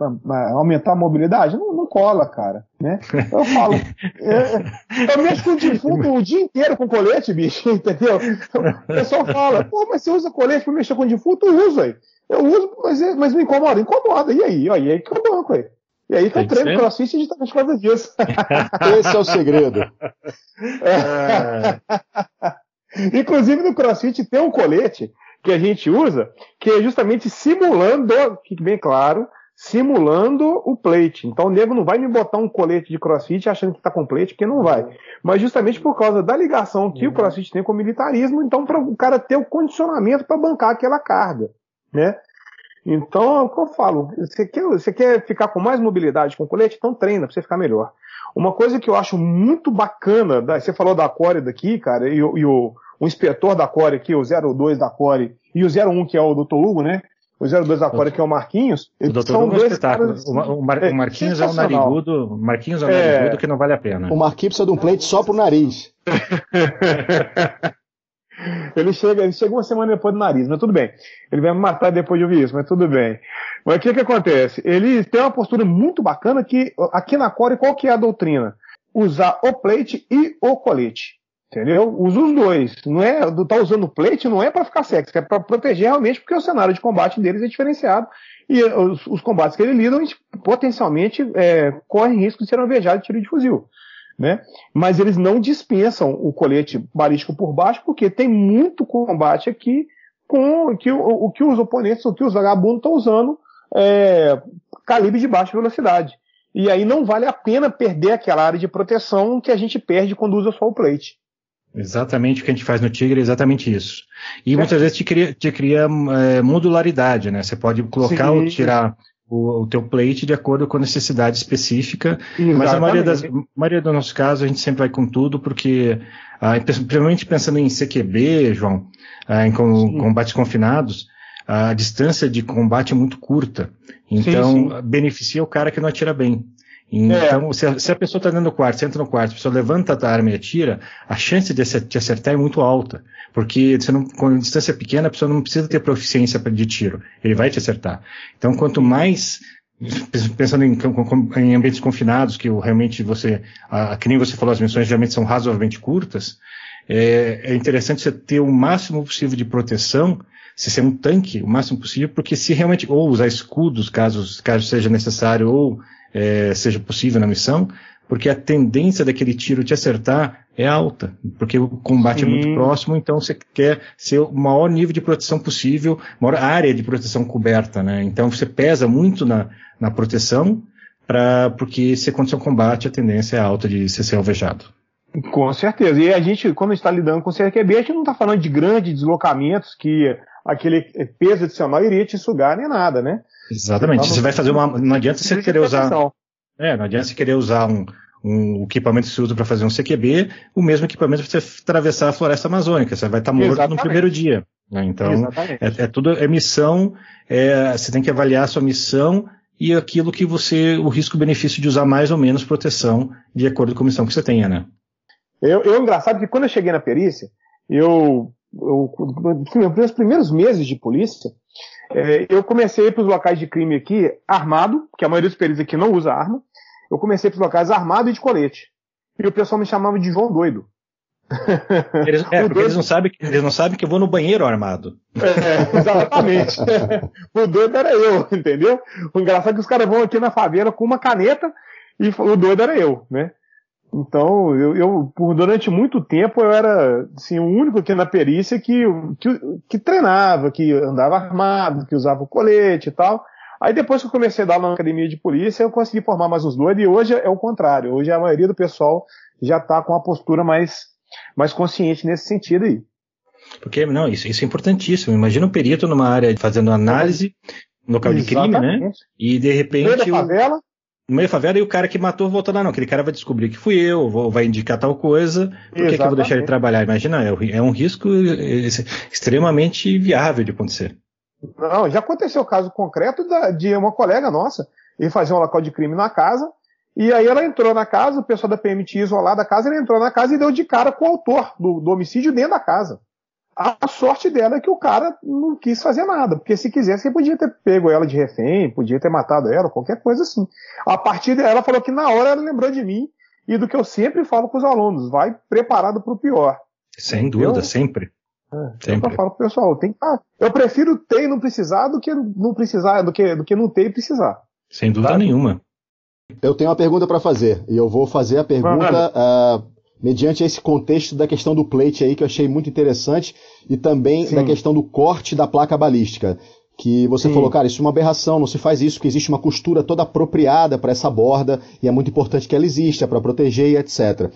aumentar a mobilidade. Não, não cola, cara, né? Eu falo, eu, eu mexo com o defunto o dia inteiro com colete, bicho, entendeu? O pessoal fala, pô, mas você usa colete para mexer com o defunto? Eu uso aí. Eu uso, mas, é, mas me incomoda, incomoda. E aí? E aí que eu banco aí. E aí que eu treino crossfit e a gente tá por causa disso. Esse é o segredo. É. Inclusive no crossfit tem um colete que a gente usa que é justamente simulando, fique bem claro, simulando o plate. Então o nego não vai me botar um colete de crossfit achando que tá com plate, porque não vai. Mas justamente por causa da ligação que o crossfit tem com o militarismo, então para o cara ter o condicionamento para bancar aquela carga. Né? Então, é o que eu falo. Você quer, você quer ficar com mais mobilidade com o colete? Então treina para você ficar melhor. Uma coisa que eu acho muito bacana, você falou da Core daqui, cara, e, e o, o, inspetor da Core aqui, o 02 da Core, e o 01 que é o Dr. Hugo, né? O 02 da Core que é o Marquinhos. O. Hugo é dois é caras, o, o, Mar, é, o, Marquinhos é o narigudo, Marquinhos é o é. narigudo que não vale a pena. O Marquinhos precisa de um plate só pro nariz. Ele chega, ele chega uma semana depois do nariz, mas tudo bem. Ele vai me matar depois de ouvir isso, mas tudo bem. Mas o que que acontece? Ele tem uma postura muito bacana que aqui na Core qual que é a doutrina? Usar o plate e o colete. Entendeu? Usa os dois. Não é, tá usando o plate não é para ficar sexy, é para proteger realmente, porque o cenário de combate deles é diferenciado. E os, os combates que ele lida, potencialmente é, correm risco de ser alvejado de tiro de fuzil né? Mas eles não dispensam o colete balístico por baixo, porque tem muito combate aqui com que o, o que os oponentes, o que os vagabundos estão usando é, calibre de baixa velocidade. E aí não vale a pena perder aquela área de proteção que a gente perde quando usa só o plate. Exatamente o que a gente faz no Tigre é exatamente isso. E é. muitas vezes te cria, te cria é, modularidade, né? Você pode colocar Sim. ou tirar o, o teu plate de acordo com a necessidade específica. Exatamente. Mas a maioria, das, maioria dos nossos casos a gente sempre vai com tudo, porque, ah, principalmente pensando em CQB, João, ah, em com, combates confinados, a distância de combate é muito curta. Então, sim, sim. beneficia o cara que não atira bem. Então, é. se, a, se, a, pessoa está dentro do quarto, você entra no quarto, a pessoa levanta a arma e atira, a chance de te acertar é muito alta. Porque você não, com distância pequena, a pessoa não precisa ter proficiência de tiro. Ele vai te acertar. Então, quanto mais pensando em, em, ambientes confinados, que realmente você, a, que nem você falou, as missões geralmente são razoavelmente curtas, é, é interessante você ter o máximo possível de proteção, se ser um tanque, o máximo possível, porque se realmente, ou usar escudos, caso, caso seja necessário, ou é, seja possível na missão, porque a tendência daquele tiro te acertar é alta, porque o combate Sim. é muito próximo, então você quer ser o maior nível de proteção possível, maior área de proteção coberta, né? Então você pesa muito na, na proteção, pra, porque se acontecer um combate, a tendência é alta de você ser alvejado. Com certeza. E a gente, quando está lidando com CRQB, a gente não está falando de grandes deslocamentos que aquele peso adicional iria te sugar nem nada, né? Exatamente. Você, você vai fazer uma. Não adianta você querer usar. É, não adianta você querer usar um, um equipamento que se usa para fazer um CQB, o mesmo equipamento para você atravessar a floresta amazônica. Você vai estar tá morto Exatamente. no primeiro dia. Né? Então, é, é, tudo é missão. É, você tem que avaliar a sua missão e aquilo que você, o risco-benefício de usar mais ou menos proteção de acordo com a missão que você tenha, né? Eu, eu engraçado que quando eu cheguei na perícia, eu, eu nos primeiros meses de polícia, é, eu comecei para os locais de crime aqui armado, que a maioria dos peritos aqui não usa arma. Eu comecei para os locais armado e de colete. E o pessoal me chamava de João Doido. Eles, é, doido... eles, não sabem, eles não sabem que eu vou no banheiro armado. É, exatamente. o doido era eu, entendeu? O engraçado é que os caras vão aqui na favela com uma caneta e o doido era eu, né? Então, eu, eu, por durante muito tempo eu era assim, o único aqui na perícia que, que, que treinava, que andava armado, que usava o colete e tal. Aí depois que eu comecei a dar na academia de polícia, eu consegui formar mais uns dois, e hoje é o contrário. Hoje a maioria do pessoal já está com uma postura mais, mais consciente nesse sentido aí. Porque, não, isso, isso é importantíssimo. Imagina um perito numa área fazendo análise no local Exatamente. de crime, né? E de repente. Meio da favela. No meio da favela e o cara que matou voltou lá, não. Aquele cara vai descobrir que fui eu, vou, vai indicar tal coisa. Por que, que eu vou deixar ele trabalhar? Imagina, é, é um risco extremamente viável de acontecer. Não, já aconteceu o caso concreto da, de uma colega nossa, ele fazia um local de crime na casa, e aí ela entrou na casa, o pessoal da PM tinha isolado a casa, ele entrou na casa e deu de cara com o autor do, do homicídio dentro da casa. A sorte dela é que o cara não quis fazer nada, porque se quisesse, ele podia ter pego ela de refém, podia ter matado ela, qualquer coisa assim. A partir dela, ela falou que na hora ela lembrou de mim e do que eu sempre falo com os alunos, vai preparado para o pior. Sem dúvida, sempre. É, Sempre. Eu falo pro pessoal, tem, ah, eu prefiro ter e não precisar do que não precisar, do que, do que não ter e precisar. Sem dúvida nenhuma. Eu tenho uma pergunta para fazer, e eu vou fazer a pergunta uh, mediante esse contexto da questão do plate aí, que eu achei muito interessante, e também Sim. da questão do corte da placa balística. Que você Sim. falou, cara, isso é uma aberração, não se faz isso, porque existe uma costura toda apropriada para essa borda, e é muito importante que ela exista para proteger e etc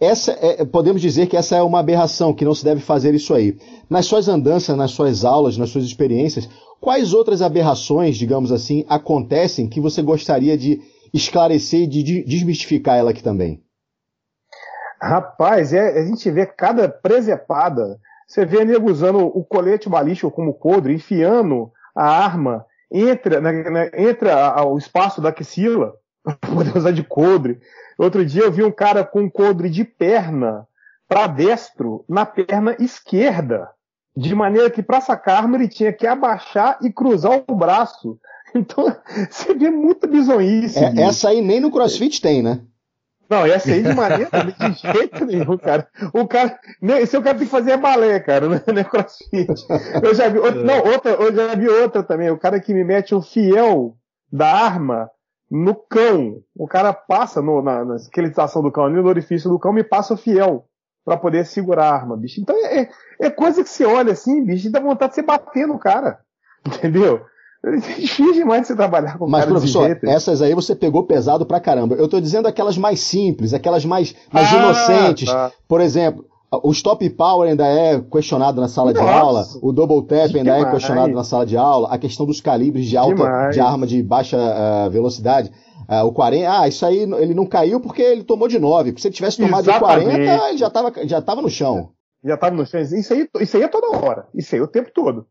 essa é, podemos dizer que essa é uma aberração, que não se deve fazer isso aí. Nas suas andanças, nas suas aulas, nas suas experiências, quais outras aberrações, digamos assim, acontecem que você gostaria de esclarecer e de desmistificar ela aqui também? Rapaz, é, a gente vê cada presepada. Você vê nego usando o colete balístico como coldre, enfiando a arma entre, né, né, entre a, a, o espaço da axila, para poder usar de coldre. Outro dia eu vi um cara com um coldre de perna para destro na perna esquerda. De maneira que para sacar arma ele tinha que abaixar e cruzar o braço. Então, você vê muita bizonhice. É, essa aí nem no crossfit tem, né? Não, essa aí de maneira de jeito nenhum, cara. O cara. Esse o cara tem que fazer é balé, cara, não é crossfit. Eu já vi. Outra, não, outra, eu já vi outra também. O cara que me mete o fiel da arma no cão. O cara passa no, na, na esqueletização do cão, no orifício do cão, me passa o fiel para poder segurar a arma, bicho. Então é, é coisa que você olha assim, bicho, e dá vontade de você bater no cara. Entendeu? É difícil demais de você trabalhar com Mas, professor, essas aí você pegou pesado pra caramba. Eu tô dizendo aquelas mais simples, aquelas mais, mais ah, inocentes. Tá. Por exemplo, o stop power ainda é questionado na sala Nossa, de aula, o double tap ainda demais. é questionado na sala de aula, a questão dos calibres de alta demais. de arma de baixa uh, velocidade. Uh, o 40, ah, isso aí ele não caiu porque ele tomou de 9. Se ele tivesse tomado Exatamente. de 40, ele já estava já tava no chão. Já estava no chão. Isso aí, isso aí é toda hora. Isso aí é o tempo todo.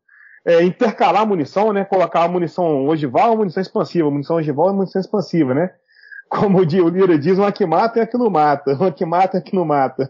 É, intercalar a munição, né? Colocar a munição ogival munição expansiva. Munição ogival e munição expansiva, né? como o Lira diz, uma que mata é a que não mata, uma que mata é a que não mata.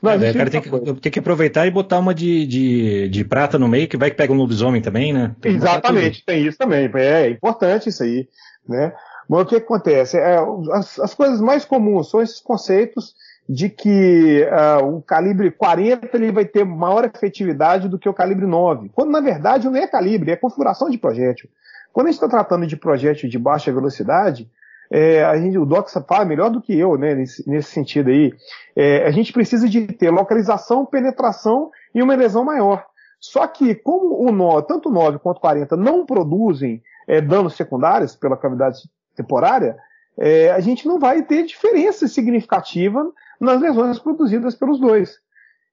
Não, é, cara tem que, tem que, aproveitar e botar uma de, de, de, prata no meio, que vai que pega um lobisomem também, né? Tem Exatamente, tem isso também, é, é importante isso aí, né? Mas o que, que acontece? É, as, as, coisas mais comuns são esses conceitos de que uh, o calibre 40 ele vai ter maior efetividade do que o calibre 9, quando na verdade não é calibre, é configuração de projétil. Quando a gente está tratando de projétil de baixa velocidade, é, a gente, o Doc fala melhor do que eu, né, nesse, nesse sentido aí. É, a gente precisa de ter localização, penetração e uma lesão maior. Só que, como o 9, tanto o 9 quanto o 40 não produzem é, danos secundários pela cavidade temporária, é, a gente não vai ter diferença significativa nas lesões produzidas pelos dois.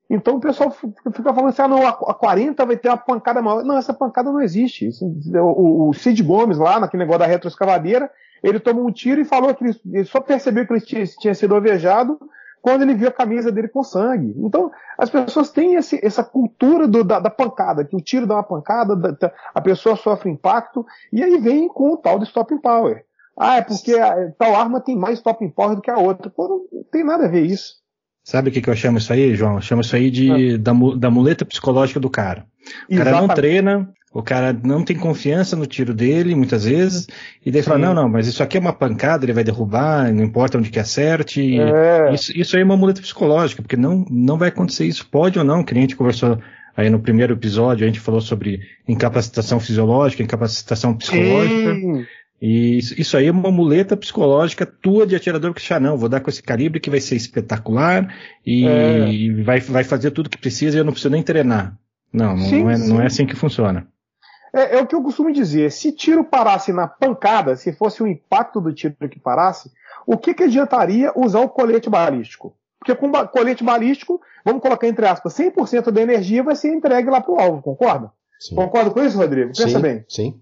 Então o pessoal fica falando assim, ah, não, a 40 vai ter uma pancada maior. Não, essa pancada não existe. O, o Cid Gomes lá, naquele negócio da retroescavadeira, ele tomou um tiro e falou que ele, ele só percebeu que ele tinha, tinha, sido alvejado quando ele viu a camisa dele com sangue. Então, as pessoas têm esse, essa cultura do, da, da, pancada, que o tiro dá uma pancada, da, a pessoa sofre impacto, e aí vem com o tal de stopping power. Ah, é porque tal arma tem mais stopping power do que a outra. Pô, não tem nada a ver isso. Sabe o que, que eu chamo isso aí, João? Eu chamo isso aí de, ah. da, da muleta psicológica do cara. O Exatamente. cara não treina, o cara não tem confiança no tiro dele, muitas vezes, e daí Sim. fala, não, não, mas isso aqui é uma pancada, ele vai derrubar, não importa onde que acerte. É. Isso, isso aí é uma muleta psicológica, porque não, não vai acontecer isso, pode ou não, que nem a gente conversou aí no primeiro episódio, a gente falou sobre incapacitação fisiológica, incapacitação psicológica. Sim. E isso, isso aí é uma muleta psicológica tua de atirador que já não, vou dar com esse calibre que vai ser espetacular e é. vai, vai fazer tudo que precisa e eu não preciso nem treinar. Não, sim, não, é, não é assim que funciona. É, é, o que eu costumo dizer. Se tiro parasse na pancada, se fosse o impacto do tiro que parasse, o que, que adiantaria usar o colete balístico? Porque com colete balístico, vamos colocar entre aspas, 100% da energia vai ser entregue lá para o alvo, concorda? Sim. Concorda com isso, Rodrigo? Pensa sim, bem. Sim.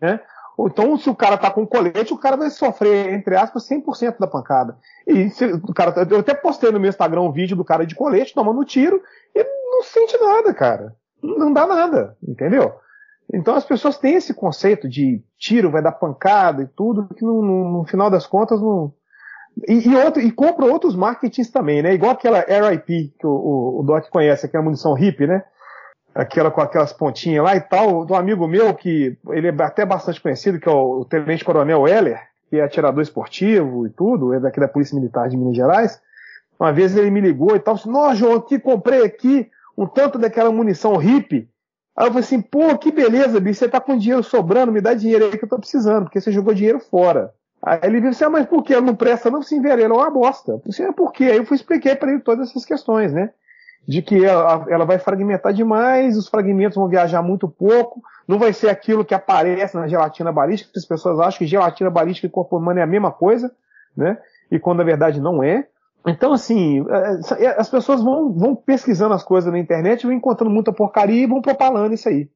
É? Então, se o cara tá com colete, o cara vai sofrer, entre aspas, 100% da pancada. E se, o cara, eu até postei no meu Instagram um vídeo do cara de colete tomando tiro e não sente nada, cara. Não dá nada, entendeu? Então as pessoas têm esse conceito de tiro vai dar pancada e tudo, que no, no, no final das contas não. E, e, outro, e compra outros marketings também, né? Igual aquela RIP que o, o, o Doc conhece, aquela munição hip, né? Aquela com aquelas pontinhas lá e tal, do amigo meu que ele é até bastante conhecido, que é o, Tenente Coronel Heller, que é atirador esportivo e tudo, é daqui da Polícia Militar de Minas Gerais. Uma vez ele me ligou e tal, disse, nossa, João, aqui comprei aqui um tanto daquela munição hip Aí eu falei assim, pô, que beleza, bicho, você tá com dinheiro sobrando, me dá dinheiro aí que eu tô precisando, porque você jogou dinheiro fora. Aí ele disse assim, ah, mas por que? Não presta não, velho, ela é uma bosta. Eu disse, é por quê? Aí eu fui expliquei para ele todas essas questões, né? De que ela, ela vai fragmentar demais, os fragmentos vão viajar muito pouco, não vai ser aquilo que aparece na gelatina balística, as pessoas acham que gelatina balística e corpo humano é a mesma coisa, né? E quando na verdade não é. Então, assim, é, é, as pessoas vão, vão pesquisando as coisas na internet, vão encontrando muita porcaria e vão propalando isso aí.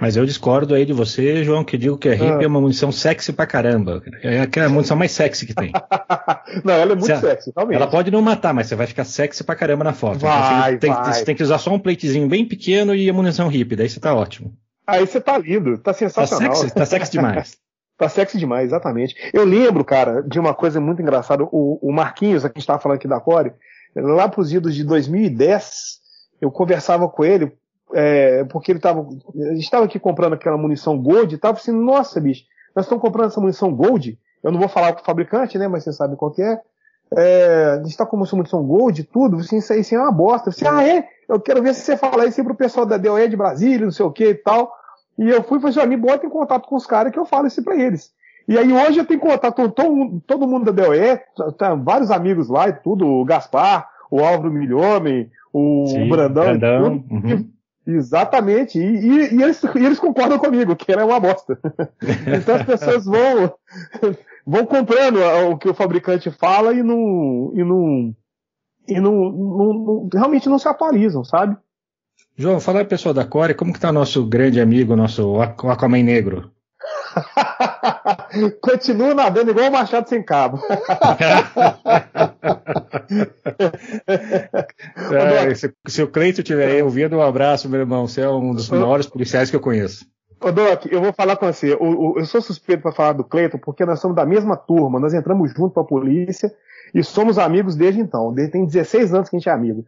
Mas eu discordo aí de você, João, que digo que a RIP ah. é uma munição sexy pra caramba. É, é a munição mais sexy que tem. não, ela é muito você, sexy, realmente. Ela pode não matar, mas você vai ficar sexy pra caramba na foto. Vai, então, vai. Você tem que usar só um platezinho bem pequeno e a munição RIP, daí você tá ótimo. Aí você tá lindo, tá sensacional. Tá sexy, tá sexy demais. Tá sexy demais, exatamente. Eu lembro, cara, de uma coisa muito engraçada. O, o Marquinhos, a gente estava falando aqui da Core, lá pros idos de 2010, eu conversava com ele, é, porque ele tava. A gente estava aqui comprando aquela munição Gold e tava assim, nossa, bicho, nós estamos comprando essa munição Gold. Eu não vou falar com o fabricante, né? Mas você sabe qual que é. é a gente está com munição Gold e tudo, assim, isso aí assim, é uma bosta. Você, ah, é? Eu quero ver se você falar isso pro pessoal da DOE de Brasília, não sei o que e tal. E eu fui e falei assim, me bota em contato com os caras que eu falo isso pra eles. E aí hoje eu tenho contato com todo, todo mundo da DOE, tá, tá, vários amigos lá e tudo, o Gaspar, o Álvaro Milhomem, o Sim, Brandão. Brandão. Uhum. Exatamente, e, e, e, eles, e, eles, concordam comigo, que ela é uma bosta. então as pessoas vão, vão comprando o que o fabricante fala e não, e não, e não, não, não realmente não se atualizam, sabe? João, fala aí pessoal da Core, como que tá nosso grande amigo, nosso Aquaman negro? Continua nadando igual o Machado sem cabo. é, se, se, o Cleito estiver aí ouvindo, um abraço, meu irmão. Você é um dos maiores policiais que eu conheço. Ô, Doc, eu vou falar com você. O, eu sou suspeito para falar do Cleiton porque nós somos da mesma turma, nós entramos junto para a polícia e somos amigos desde então. Desde tem 16 anos que a gente é amigo.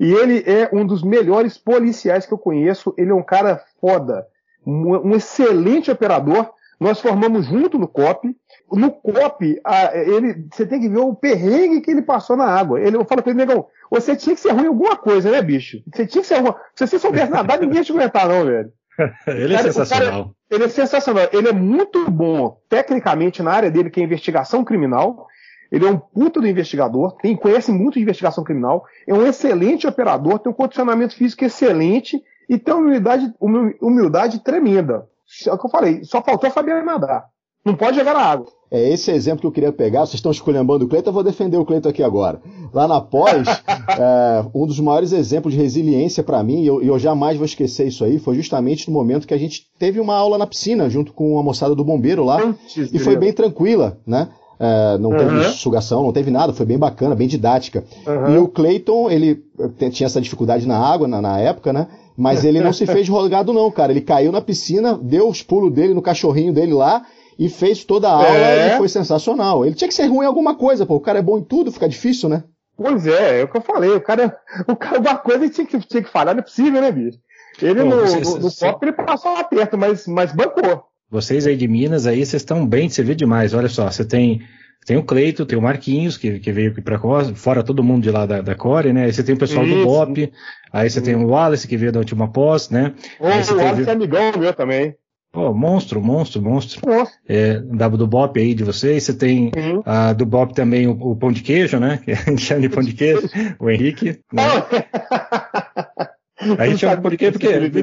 E ele é um dos melhores policiais que eu conheço. Ele é um cara foda, um, um excelente operador. Nós formamos junto no COP. No COP, a, ele, você tem que ver o perrengue que ele passou na água. Ele, eu falo pra ele, negão, você tinha que ser ruim em alguma coisa, né, bicho? Você tinha que ser ruim. Se você soubesse nadar, ninguém ia te aguentar, não, velho. ele é cara, sensacional. Cara, ele é sensacional. Ele é muito bom tecnicamente na área dele, que é investigação criminal. Ele é um puta do investigador, tem, conhece muito de investigação criminal, é um excelente operador, tem um condicionamento físico excelente e tem uma humildade, humildade tremenda. É o que eu falei, só faltou saber nadar. Não pode jogar na água. É esse exemplo que eu queria pegar. Vocês estão esculhambando o Cleiton, eu vou defender o Cleiton aqui agora. Lá na pós, é, um dos maiores exemplos de resiliência para mim, e eu, eu, jamais vou esquecer isso aí, foi justamente no momento que a gente teve uma aula na piscina, junto com a moçada do bombeiro lá, Antes, e foi bem tranquila, né? É, não uhum. teve sugação, não teve nada, foi bem bacana, bem didática. Uhum. E o Cleiton, ele tinha essa dificuldade na água na, na época, né? Mas ele não se fez rogado não, cara. Ele caiu na piscina, deu os pulos dele no cachorrinho dele lá e fez toda a aula é. e foi sensacional. Ele tinha que ser ruim em alguma coisa, pô. O cara é bom em tudo, fica difícil, né? Pois é, é o que eu falei. O cara, o cara alguma coisa ele tinha que, tinha que falhar, não é possível, né, bicho? Ele no, vocês, no, no pop ele passou lá perto, mas, mas bancou. Vocês aí de Minas aí, vocês estão bem de servir demais. Olha só, você tem tem o Cleito, tem o Marquinhos, que, que veio aqui pra Core, fora todo mundo de lá da, da Core, né? Aí você tem o pessoal Isso. do Bop, aí você tem o Wallace, que veio da última pós, né? O, Wallace é amigão meu também. Pô, monstro, monstro, monstro. É, da, do Bop aí de vocês. Você tem uhum. a, do Bop também o, o, pão de queijo, né? Que a gente chama de pão de queijo. o Henrique. Né? a gente pão de queijo porque é de,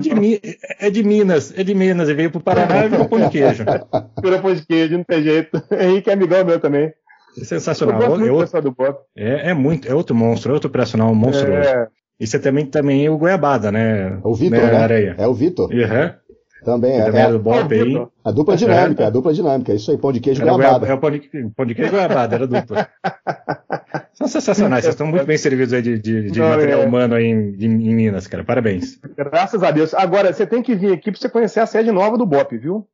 é de Minas, é de Minas, e veio pro Paraná e virou pão de queijo. Virou pão de queijo, não tem jeito. Henrique é amigão meu também. É sensacional. Eu é. É, é, muito, é outro monstro, é outro operacional monstruoso. É. E você também, também é o Goiabada, né? O Vitor, né? né? É o Vitor. Uhum. Também é. Também é, do Bop aí. A dupla é, dinâmica, a dupla dinâmica. Isso aí, pão de queijo e goiabada. É o pão de, pão de queijo e goiabada, era dupla. São sensacionais, vocês estão muito bem servidos aí de, de, de Não, material é. humano aí em, em, Minas, cara. Parabéns. Graças a Deus. Agora, você tem que vir aqui pra você conhecer a sede nova do Bop, viu?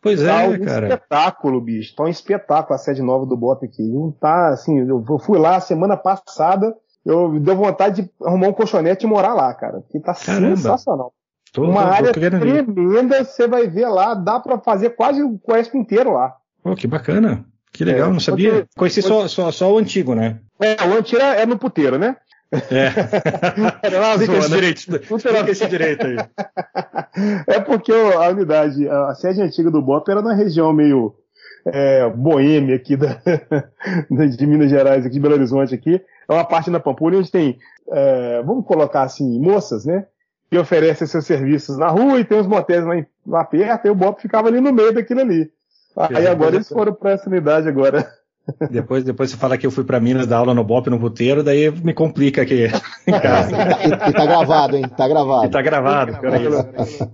Pois é, tá um cara. espetáculo, bicho. Tá um espetáculo a sede nova do Bop aqui. Não tá, assim, eu fui lá semana passada, eu deu vontade de arrumar um colchonete e morar lá, cara. Porque tá Caramba. sensacional. Tô, uma tô, área tô tremenda, você vai ver lá, dá para fazer quase o Quesp inteiro lá. Pô, que bacana. Que legal, é, não sabia. Porque, Conheci só, só, só, o antigo, né? É, o antigo é no puteiro, né? É. Era Fica esse direito, Fica esse direito aí. É porque a unidade, a sede antiga do BOP era na região meio é, boêmia aqui da, de Minas Gerais, aqui de Belo Horizonte aqui. É uma parte na Pampulha onde tem, é, vamos colocar assim, moças, né? que oferecem seus serviços na rua e tem os motéis lá, lá perto, e o Bob ficava ali no meio daquilo ali. Aí agora eles foram para essa unidade agora. Depois, depois você fala que eu fui para Minas dar aula no BOP no puteiro, daí me complica aqui em casa. e, e, tá gravado, hein? Tá gravado. E tá gravado,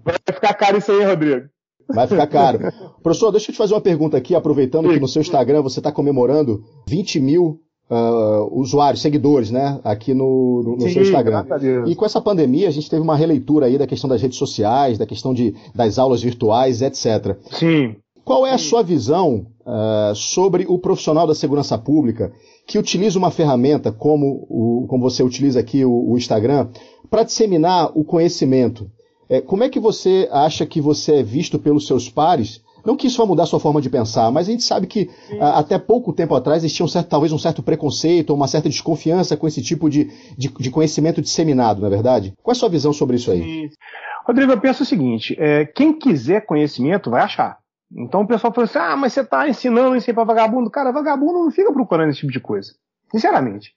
Vai ficar caro isso aí, Rodrigo. Vai ficar caro. Professor, deixa eu te fazer uma pergunta aqui, aproveitando que no seu Instagram você está comemorando 20 mil uh, usuários, seguidores, né, aqui no, no, no Sim, seu Instagram. E com essa pandemia, a gente teve uma releitura aí da questão das redes sociais, da questão de, das aulas virtuais, etc. Sim. Qual é a sua visão uh, sobre o profissional da segurança pública que utiliza uma ferramenta como, o, como você utiliza aqui o, o Instagram para disseminar o conhecimento? É, como é que você acha que você é visto pelos seus pares não que isso vá mudar a sua forma de pensar, mas a gente sabe que a, até pouco tempo atrás existia um certo, talvez um certo preconceito, uma certa desconfiança com esse tipo de, de, de conhecimento disseminado, não é verdade? Qual é a sua visão sobre isso aí? Sim. Rodrigo, eu penso o seguinte: é, quem quiser conhecimento vai achar. Então o pessoal fala assim: ah, mas você está ensinando isso aí para vagabundo. Cara, vagabundo não fica procurando esse tipo de coisa. Sinceramente.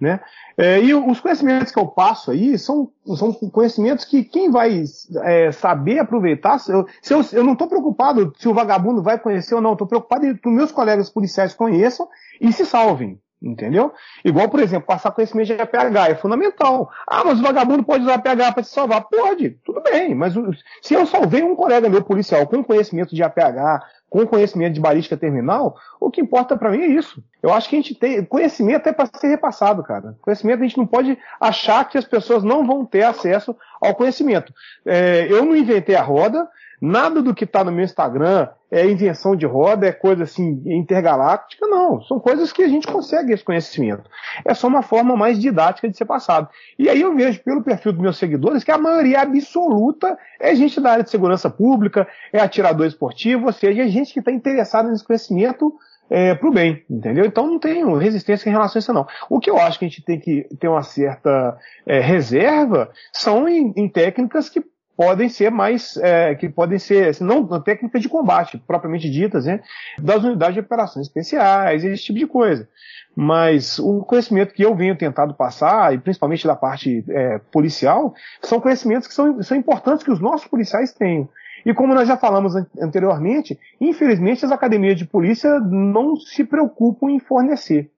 Né? É, e os conhecimentos que eu passo aí são, são conhecimentos que quem vai é, saber aproveitar, se eu, se eu, eu não estou preocupado se o vagabundo vai conhecer ou não, estou preocupado que meus colegas policiais conheçam e se salvem. Entendeu? Igual, por exemplo, passar conhecimento de APH é fundamental. Ah, mas o vagabundo pode usar APH para se salvar? Pode, tudo bem, mas se eu salvei um colega meu policial com conhecimento de APH, com conhecimento de balística terminal, o que importa para mim é isso. Eu acho que a gente tem conhecimento é para ser repassado, cara. Conhecimento a gente não pode achar que as pessoas não vão ter acesso ao conhecimento. É, eu não inventei a roda, Nada do que está no meu Instagram é invenção de roda, é coisa assim intergaláctica, não. São coisas que a gente consegue esse conhecimento. É só uma forma mais didática de ser passado. E aí eu vejo pelo perfil dos meus seguidores que a maioria absoluta é gente da área de segurança pública, é atirador esportivo, ou seja, é gente que está interessada nesse conhecimento é, para o bem, entendeu? Então não tenho resistência em relação a isso não. O que eu acho que a gente tem que ter uma certa é, reserva são em, em técnicas que podem ser mais, é, que podem ser, não técnicas de combate, propriamente ditas, né, das unidades de operações especiais, esse tipo de coisa. Mas o conhecimento que eu venho tentado passar, e principalmente da parte é, policial, são conhecimentos que são, são importantes que os nossos policiais tenham. E como nós já falamos anteriormente, infelizmente as academias de polícia não se preocupam em fornecer.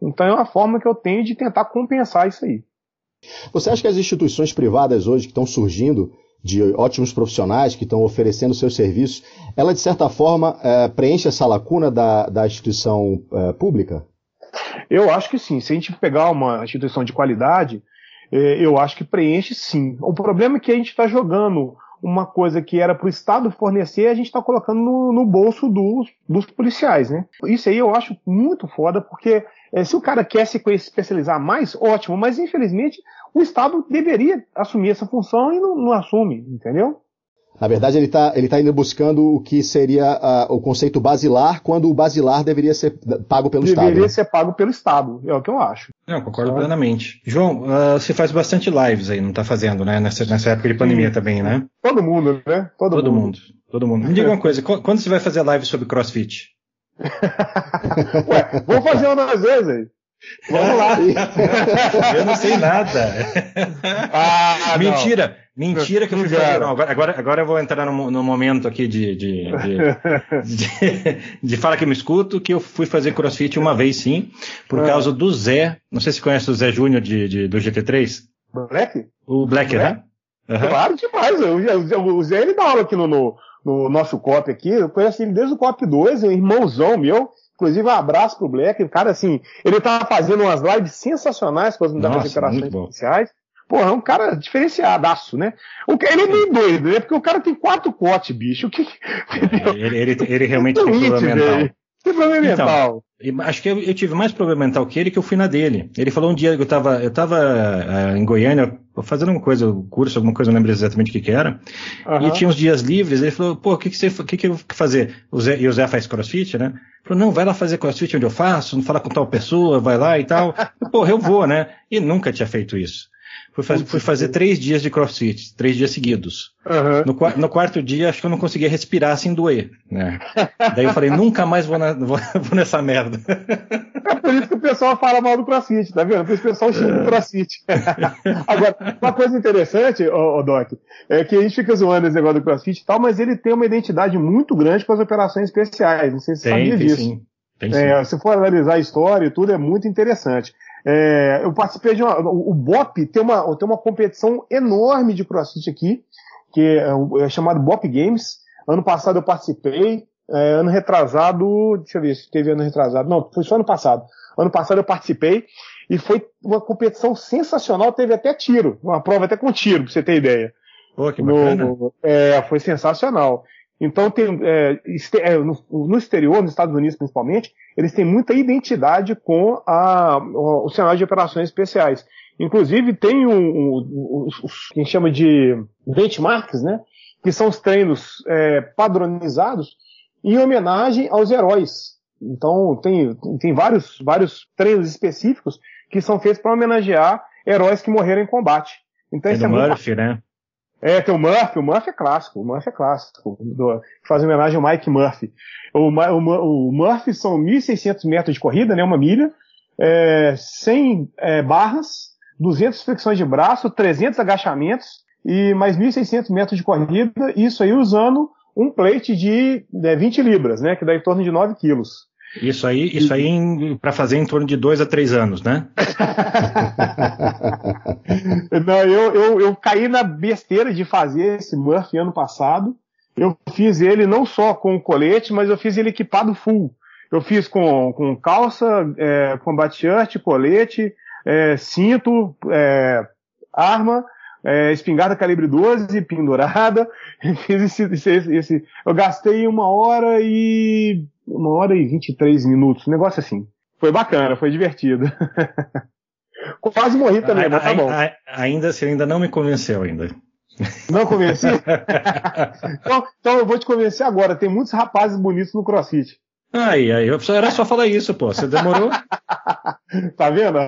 Então é uma forma que eu tenho de tentar compensar isso aí. Você acha que as instituições privadas hoje que estão surgindo, de ótimos profissionais que estão oferecendo seus serviços, ela de certa forma é, preenche essa lacuna da, da instituição é, pública? Eu acho que sim. Se a gente pegar uma instituição de qualidade, é, eu acho que preenche sim. O problema é que a gente está jogando uma coisa que era para o Estado fornecer, a gente está colocando no, no bolso dos, dos, policiais, né? Isso aí eu acho muito foda, porque se o cara quer se especializar mais, ótimo, mas infelizmente o Estado deveria assumir essa função e não, não assume, entendeu? Na verdade, ele está ele tá indo buscando o que seria uh, o conceito basilar, quando o basilar deveria ser pago pelo deveria Estado. Deveria ser pago pelo Estado, é o que eu acho. Não, concordo plenamente. João, uh, você faz bastante lives aí, não está fazendo, né? Nessa, nessa época de pandemia Sim. também, né? Todo mundo, né? Todo, Todo mundo. mundo. Todo mundo. Me diga uma coisa, quando você vai fazer live sobre CrossFit? Ué, vamos fazer uma das vezes aí. Vamos lá. eu não sei nada. Ah, mentira, não. mentira que eu fui fazer. Não, agora, agora, agora eu vou entrar no, no momento aqui de, de, de, de, de falar que eu me escuto, que eu fui fazer crossfit uma vez sim, por é. causa do Zé. Não sei se conhece o Zé Júnior de, de, do GT3. Black? O Black, né? Uhum. Claro demais. O, o Zé ele dá aula aqui no, no, no nosso COP aqui. Eu conheço ele desde o COP 2, é um irmãozão meu. Inclusive, um abraço pro Black. O cara, assim, ele tava fazendo umas lives sensacionais com as de operações especiais. Porra, é um cara diferenciadaço, né? O que, ele é meio doido, né? Porque o cara tem quatro cotes, bicho. O que... É, ele, ele, ele, realmente tem problema mental. Tem problema então, mental. Acho que eu, eu, tive mais problema mental que ele, que eu fui na dele. Ele falou um dia que eu estava eu tava uh, em Goiânia fazendo alguma coisa, curso, alguma coisa, não lembro exatamente o que, que era. Uhum. E tinha uns dias livres, ele falou, pô, o que, que você que, que eu vou fazer? O Zé, e o Zé faz crossfit, né? Ele falou, não, vai lá fazer crossfit onde eu faço, não fala com tal pessoa, vai lá e tal. Pô, eu vou, né? E nunca tinha feito isso. Fui, faz, fui fazer três dias de crossfit, três dias seguidos. Uhum. No, no, quarto dia, acho que eu não conseguia respirar sem doer. Né? Daí eu falei, nunca mais vou, na, vou, vou, nessa merda. É por isso que o pessoal fala mal do crossfit, tá vendo? Por isso que o pessoal xinga do crossfit. Agora, uma coisa interessante, ô, ô, Doc, é que a gente fica zoando esse negócio do crossfit e tal, mas ele tem uma identidade muito grande com as operações especiais. Não sei se você tem, sabia tem disso. Sim. Tem, sim. É, se for analisar a história e tudo, é muito interessante. É, eu participei de uma. O BOP tem uma, tem uma competição enorme de crossfit aqui, que é, é chamado BOP Games. Ano passado eu participei, é, ano retrasado. Deixa eu ver se teve ano retrasado. Não, foi só ano passado. Ano passado eu participei e foi uma competição sensacional, teve até tiro, uma prova até com tiro, pra você ter ideia. Pô, que bacana. No, é, foi sensacional. Então, tem, é, é, no, no, exterior, nos Estados Unidos principalmente, eles têm muita identidade com a, o, o cenário de operações especiais. Inclusive, tem um, um, os que a gente chama de benchmarks, né? Que são os treinos é, padronizados em homenagem aos heróis. Então, tem, tem vários, vários treinos específicos que são feitos para homenagear heróis que morreram em combate. Então, tem isso é Murphy, muito... né? É, tem o Murphy, o Murphy é clássico, o Murphy é clássico, do, faz homenagem ao Mike Murphy. O, o, o Murphy são 1.600 metros de corrida, né, uma milha, é, 100 é, barras, 200 flexões de braço, 300 agachamentos e mais 1.600 metros de corrida, isso aí usando um plate de é, 20 libras, né, que dá em torno de 9 quilos. Isso aí, isso aí para fazer em torno de dois a três anos, né? Não, eu, eu, eu caí na besteira de fazer esse Murphy ano passado eu fiz ele não só com colete, mas eu fiz ele equipado full. Eu fiz com, com calça, é, shirt, colete, é, cinto, é, arma, é, espingarda calibre 12 pendurada. Fiz esse, esse, esse, eu gastei uma hora e uma hora e 23 minutos, um negócio assim. Foi bacana, foi divertido. Quase morri também, a, mas tá bom. A, ainda, você ainda não me convenceu ainda. Não convenci? então, então, eu vou te convencer agora. Tem muitos rapazes bonitos no CrossFit. Aí, aí, era só falar isso, pô. Você demorou. tá vendo?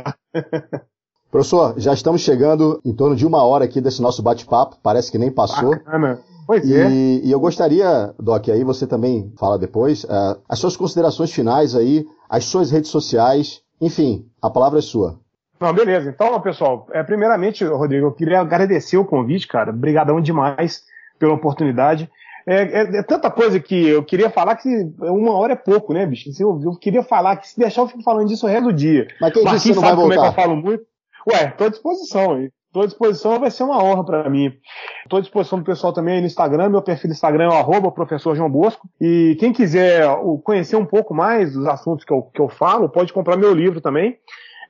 Professor, já estamos chegando em torno de uma hora aqui desse nosso bate-papo. Parece que nem passou. Bacana. Pois e, é. E eu gostaria, Doc, aí você também fala depois, uh, as suas considerações finais aí, as suas redes sociais, enfim, a palavra é sua. Não, beleza. Então, pessoal, é, primeiramente, Rodrigo, eu queria agradecer o convite, cara. Obrigadão demais pela oportunidade. É, é, é, tanta coisa que eu queria falar que uma hora é pouco, né, bicho? Eu, eu queria falar que se deixar eu fico falando disso o resto do dia. Mas quem disse que não vai voltar? como é que eu falo muito? Ué, tô à disposição. Tô à disposição, vai ser uma honra para mim. Tô à disposição do pessoal também no Instagram. Meu perfil do Instagram é o arroba professor João Bosco. E quem quiser conhecer um pouco mais dos assuntos que eu, que eu falo, pode comprar meu livro também.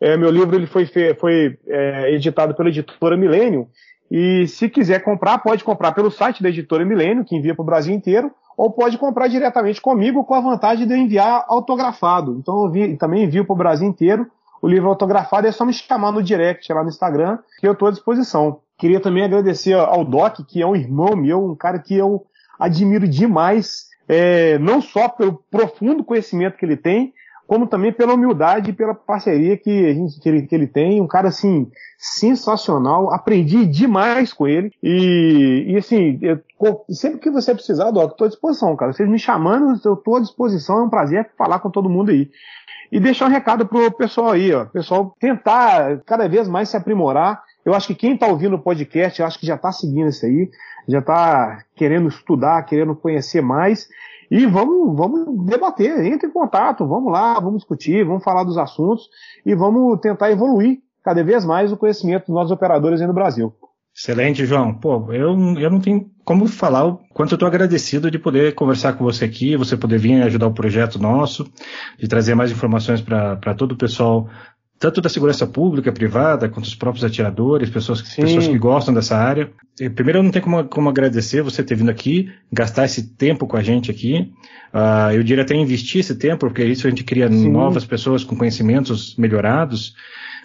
É, meu livro ele foi, foi é, editado pela editora Milênio. E se quiser comprar, pode comprar pelo site da editora Milênio, que envia para o Brasil inteiro, ou pode comprar diretamente comigo com a vantagem de eu enviar autografado. Então eu vi, também envio para o Brasil inteiro o livro autografado. É só me chamar no direct lá no Instagram, que eu estou à disposição. Queria também agradecer ao Doc, que é um irmão meu, um cara que eu admiro demais, é, não só pelo profundo conhecimento que ele tem, como também pela humildade e pela parceria que, a gente, que, ele, que ele tem. Um cara, assim, sensacional. Aprendi demais com ele. E, e assim, eu, sempre que você precisar, Doc, estou à disposição, cara. Vocês me chamando, eu estou à disposição. É um prazer falar com todo mundo aí. E deixar um recado pro pessoal aí, ó. Pessoal tentar cada vez mais se aprimorar. Eu acho que quem está ouvindo o podcast, eu acho que já está seguindo isso aí, já está querendo estudar, querendo conhecer mais. E vamos, vamos debater, entre em contato, vamos lá, vamos discutir, vamos falar dos assuntos e vamos tentar evoluir cada vez mais o conhecimento dos nossos operadores aí no Brasil. Excelente, João. Pô, eu, eu não tenho como falar o quanto eu estou agradecido de poder conversar com você aqui, você poder vir ajudar o projeto nosso, de trazer mais informações para todo o pessoal tanto da segurança pública, privada, quanto os próprios atiradores, pessoas, pessoas que gostam dessa área. Primeiro, eu não tenho como, como, agradecer você ter vindo aqui, gastar esse tempo com a gente aqui. Uh, eu diria até investir esse tempo, porque isso a gente cria Sim. novas pessoas com conhecimentos melhorados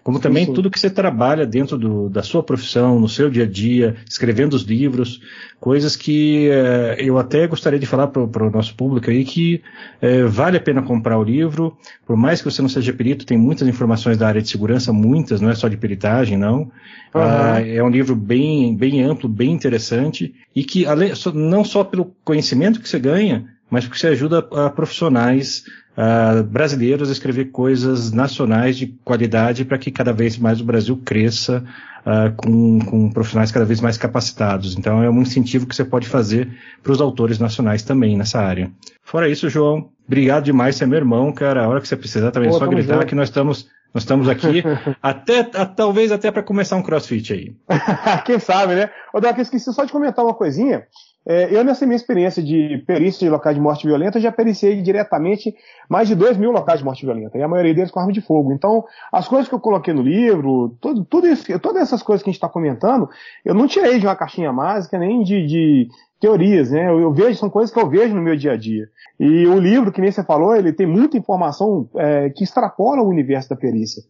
como também sim, sim. tudo que você trabalha dentro do, da sua profissão, no seu dia a dia, escrevendo os livros, coisas que eh, eu até gostaria de falar para o nosso público aí que eh, vale a pena comprar o livro, por mais que você não seja perito, tem muitas informações da área de segurança, muitas, não é só de peritagem, não. Uhum. Ah, é um livro bem, bem amplo, bem interessante, e que além, não só pelo conhecimento que você ganha, mas porque você ajuda a profissionais uh, brasileiros a escrever coisas nacionais de qualidade para que cada vez mais o Brasil cresça uh, com, com, profissionais cada vez mais capacitados. Então é um incentivo que você pode fazer para os autores nacionais também nessa área. Fora isso, João, obrigado demais, você é meu irmão, cara. A hora que você precisar também é só gritar junto. que nós estamos nós estamos aqui, até, a, talvez até para começar um crossfit aí. Quem sabe, né? Ô, Doc, esqueci só de comentar uma coisinha. É, eu, nessa minha experiência de perícia de locais de morte violenta, já periciei diretamente mais de 2 mil locais de morte violenta, e a maioria deles com arma de fogo. Então, as coisas que eu coloquei no livro, tudo, tudo isso, todas essas coisas que a gente está comentando, eu não tirei de uma caixinha mágica, nem de, de teorias, né? Eu, eu, vejo, são coisas que eu vejo no meu dia a dia. E o livro, que nem você falou, ele tem muita informação é, que extrapola o universo da perícia.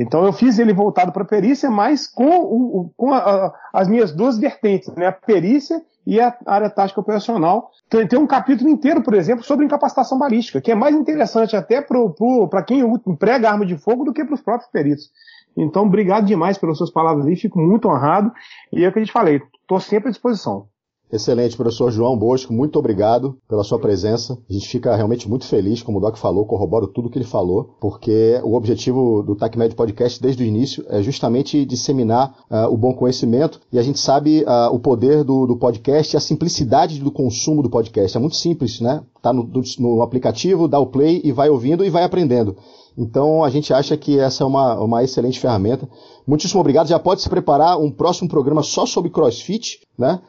Então eu fiz ele voltado para a perícia, mas com, o, com a, a, as minhas duas vertentes, né? A perícia e a área tática operacional. Tem, tem um capítulo inteiro, por exemplo, sobre incapacitação balística, que é mais interessante até para quem emprega arma de fogo do que para os próprios peritos. Então, obrigado demais pelas suas palavras aí, fico muito honrado. E é o que a gente falei, estou sempre à disposição. Excelente, professor João Bosco, muito obrigado pela sua presença. A gente fica realmente muito feliz, como o Doc falou, corroboro tudo que ele falou, porque o objetivo do TACMED Podcast desde o início é justamente disseminar uh, o bom conhecimento e a gente sabe uh, o poder do, do, podcast e a simplicidade do consumo do podcast. É muito simples, né? Tá no, no aplicativo, dá o play e vai ouvindo e vai aprendendo. Então a gente acha que essa é uma, uma excelente ferramenta. Muitíssimo obrigado. Já pode se preparar um próximo programa só sobre CrossFit, né?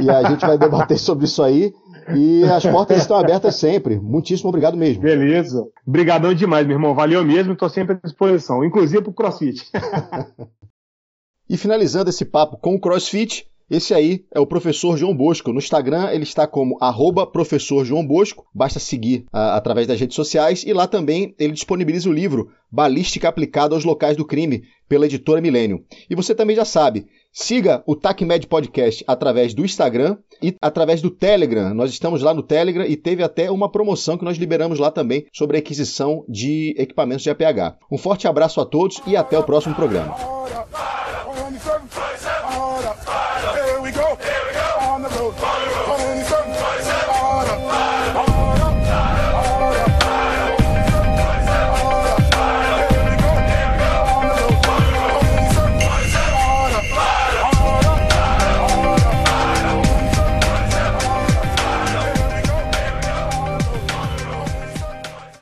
E a gente vai debater sobre isso aí. E as portas estão abertas sempre. Muitíssimo obrigado mesmo. Beleza. Obrigadão demais, meu irmão. Valeu mesmo, estou sempre à disposição, inclusive para o CrossFit. e finalizando esse papo com o CrossFit, esse aí é o professor João Bosco. No Instagram ele está como arroba professor João Bosco. Basta seguir a, através das redes sociais. E lá também ele disponibiliza o livro Balística Aplicada aos Locais do Crime, pela editora Milênio. E você também já sabe, siga o TACMED Podcast através do Instagram e através do Telegram. Nós estamos lá no Telegram e teve até uma promoção que nós liberamos lá também sobre a aquisição de equipamentos de APH. Um forte abraço a todos e até o próximo programa.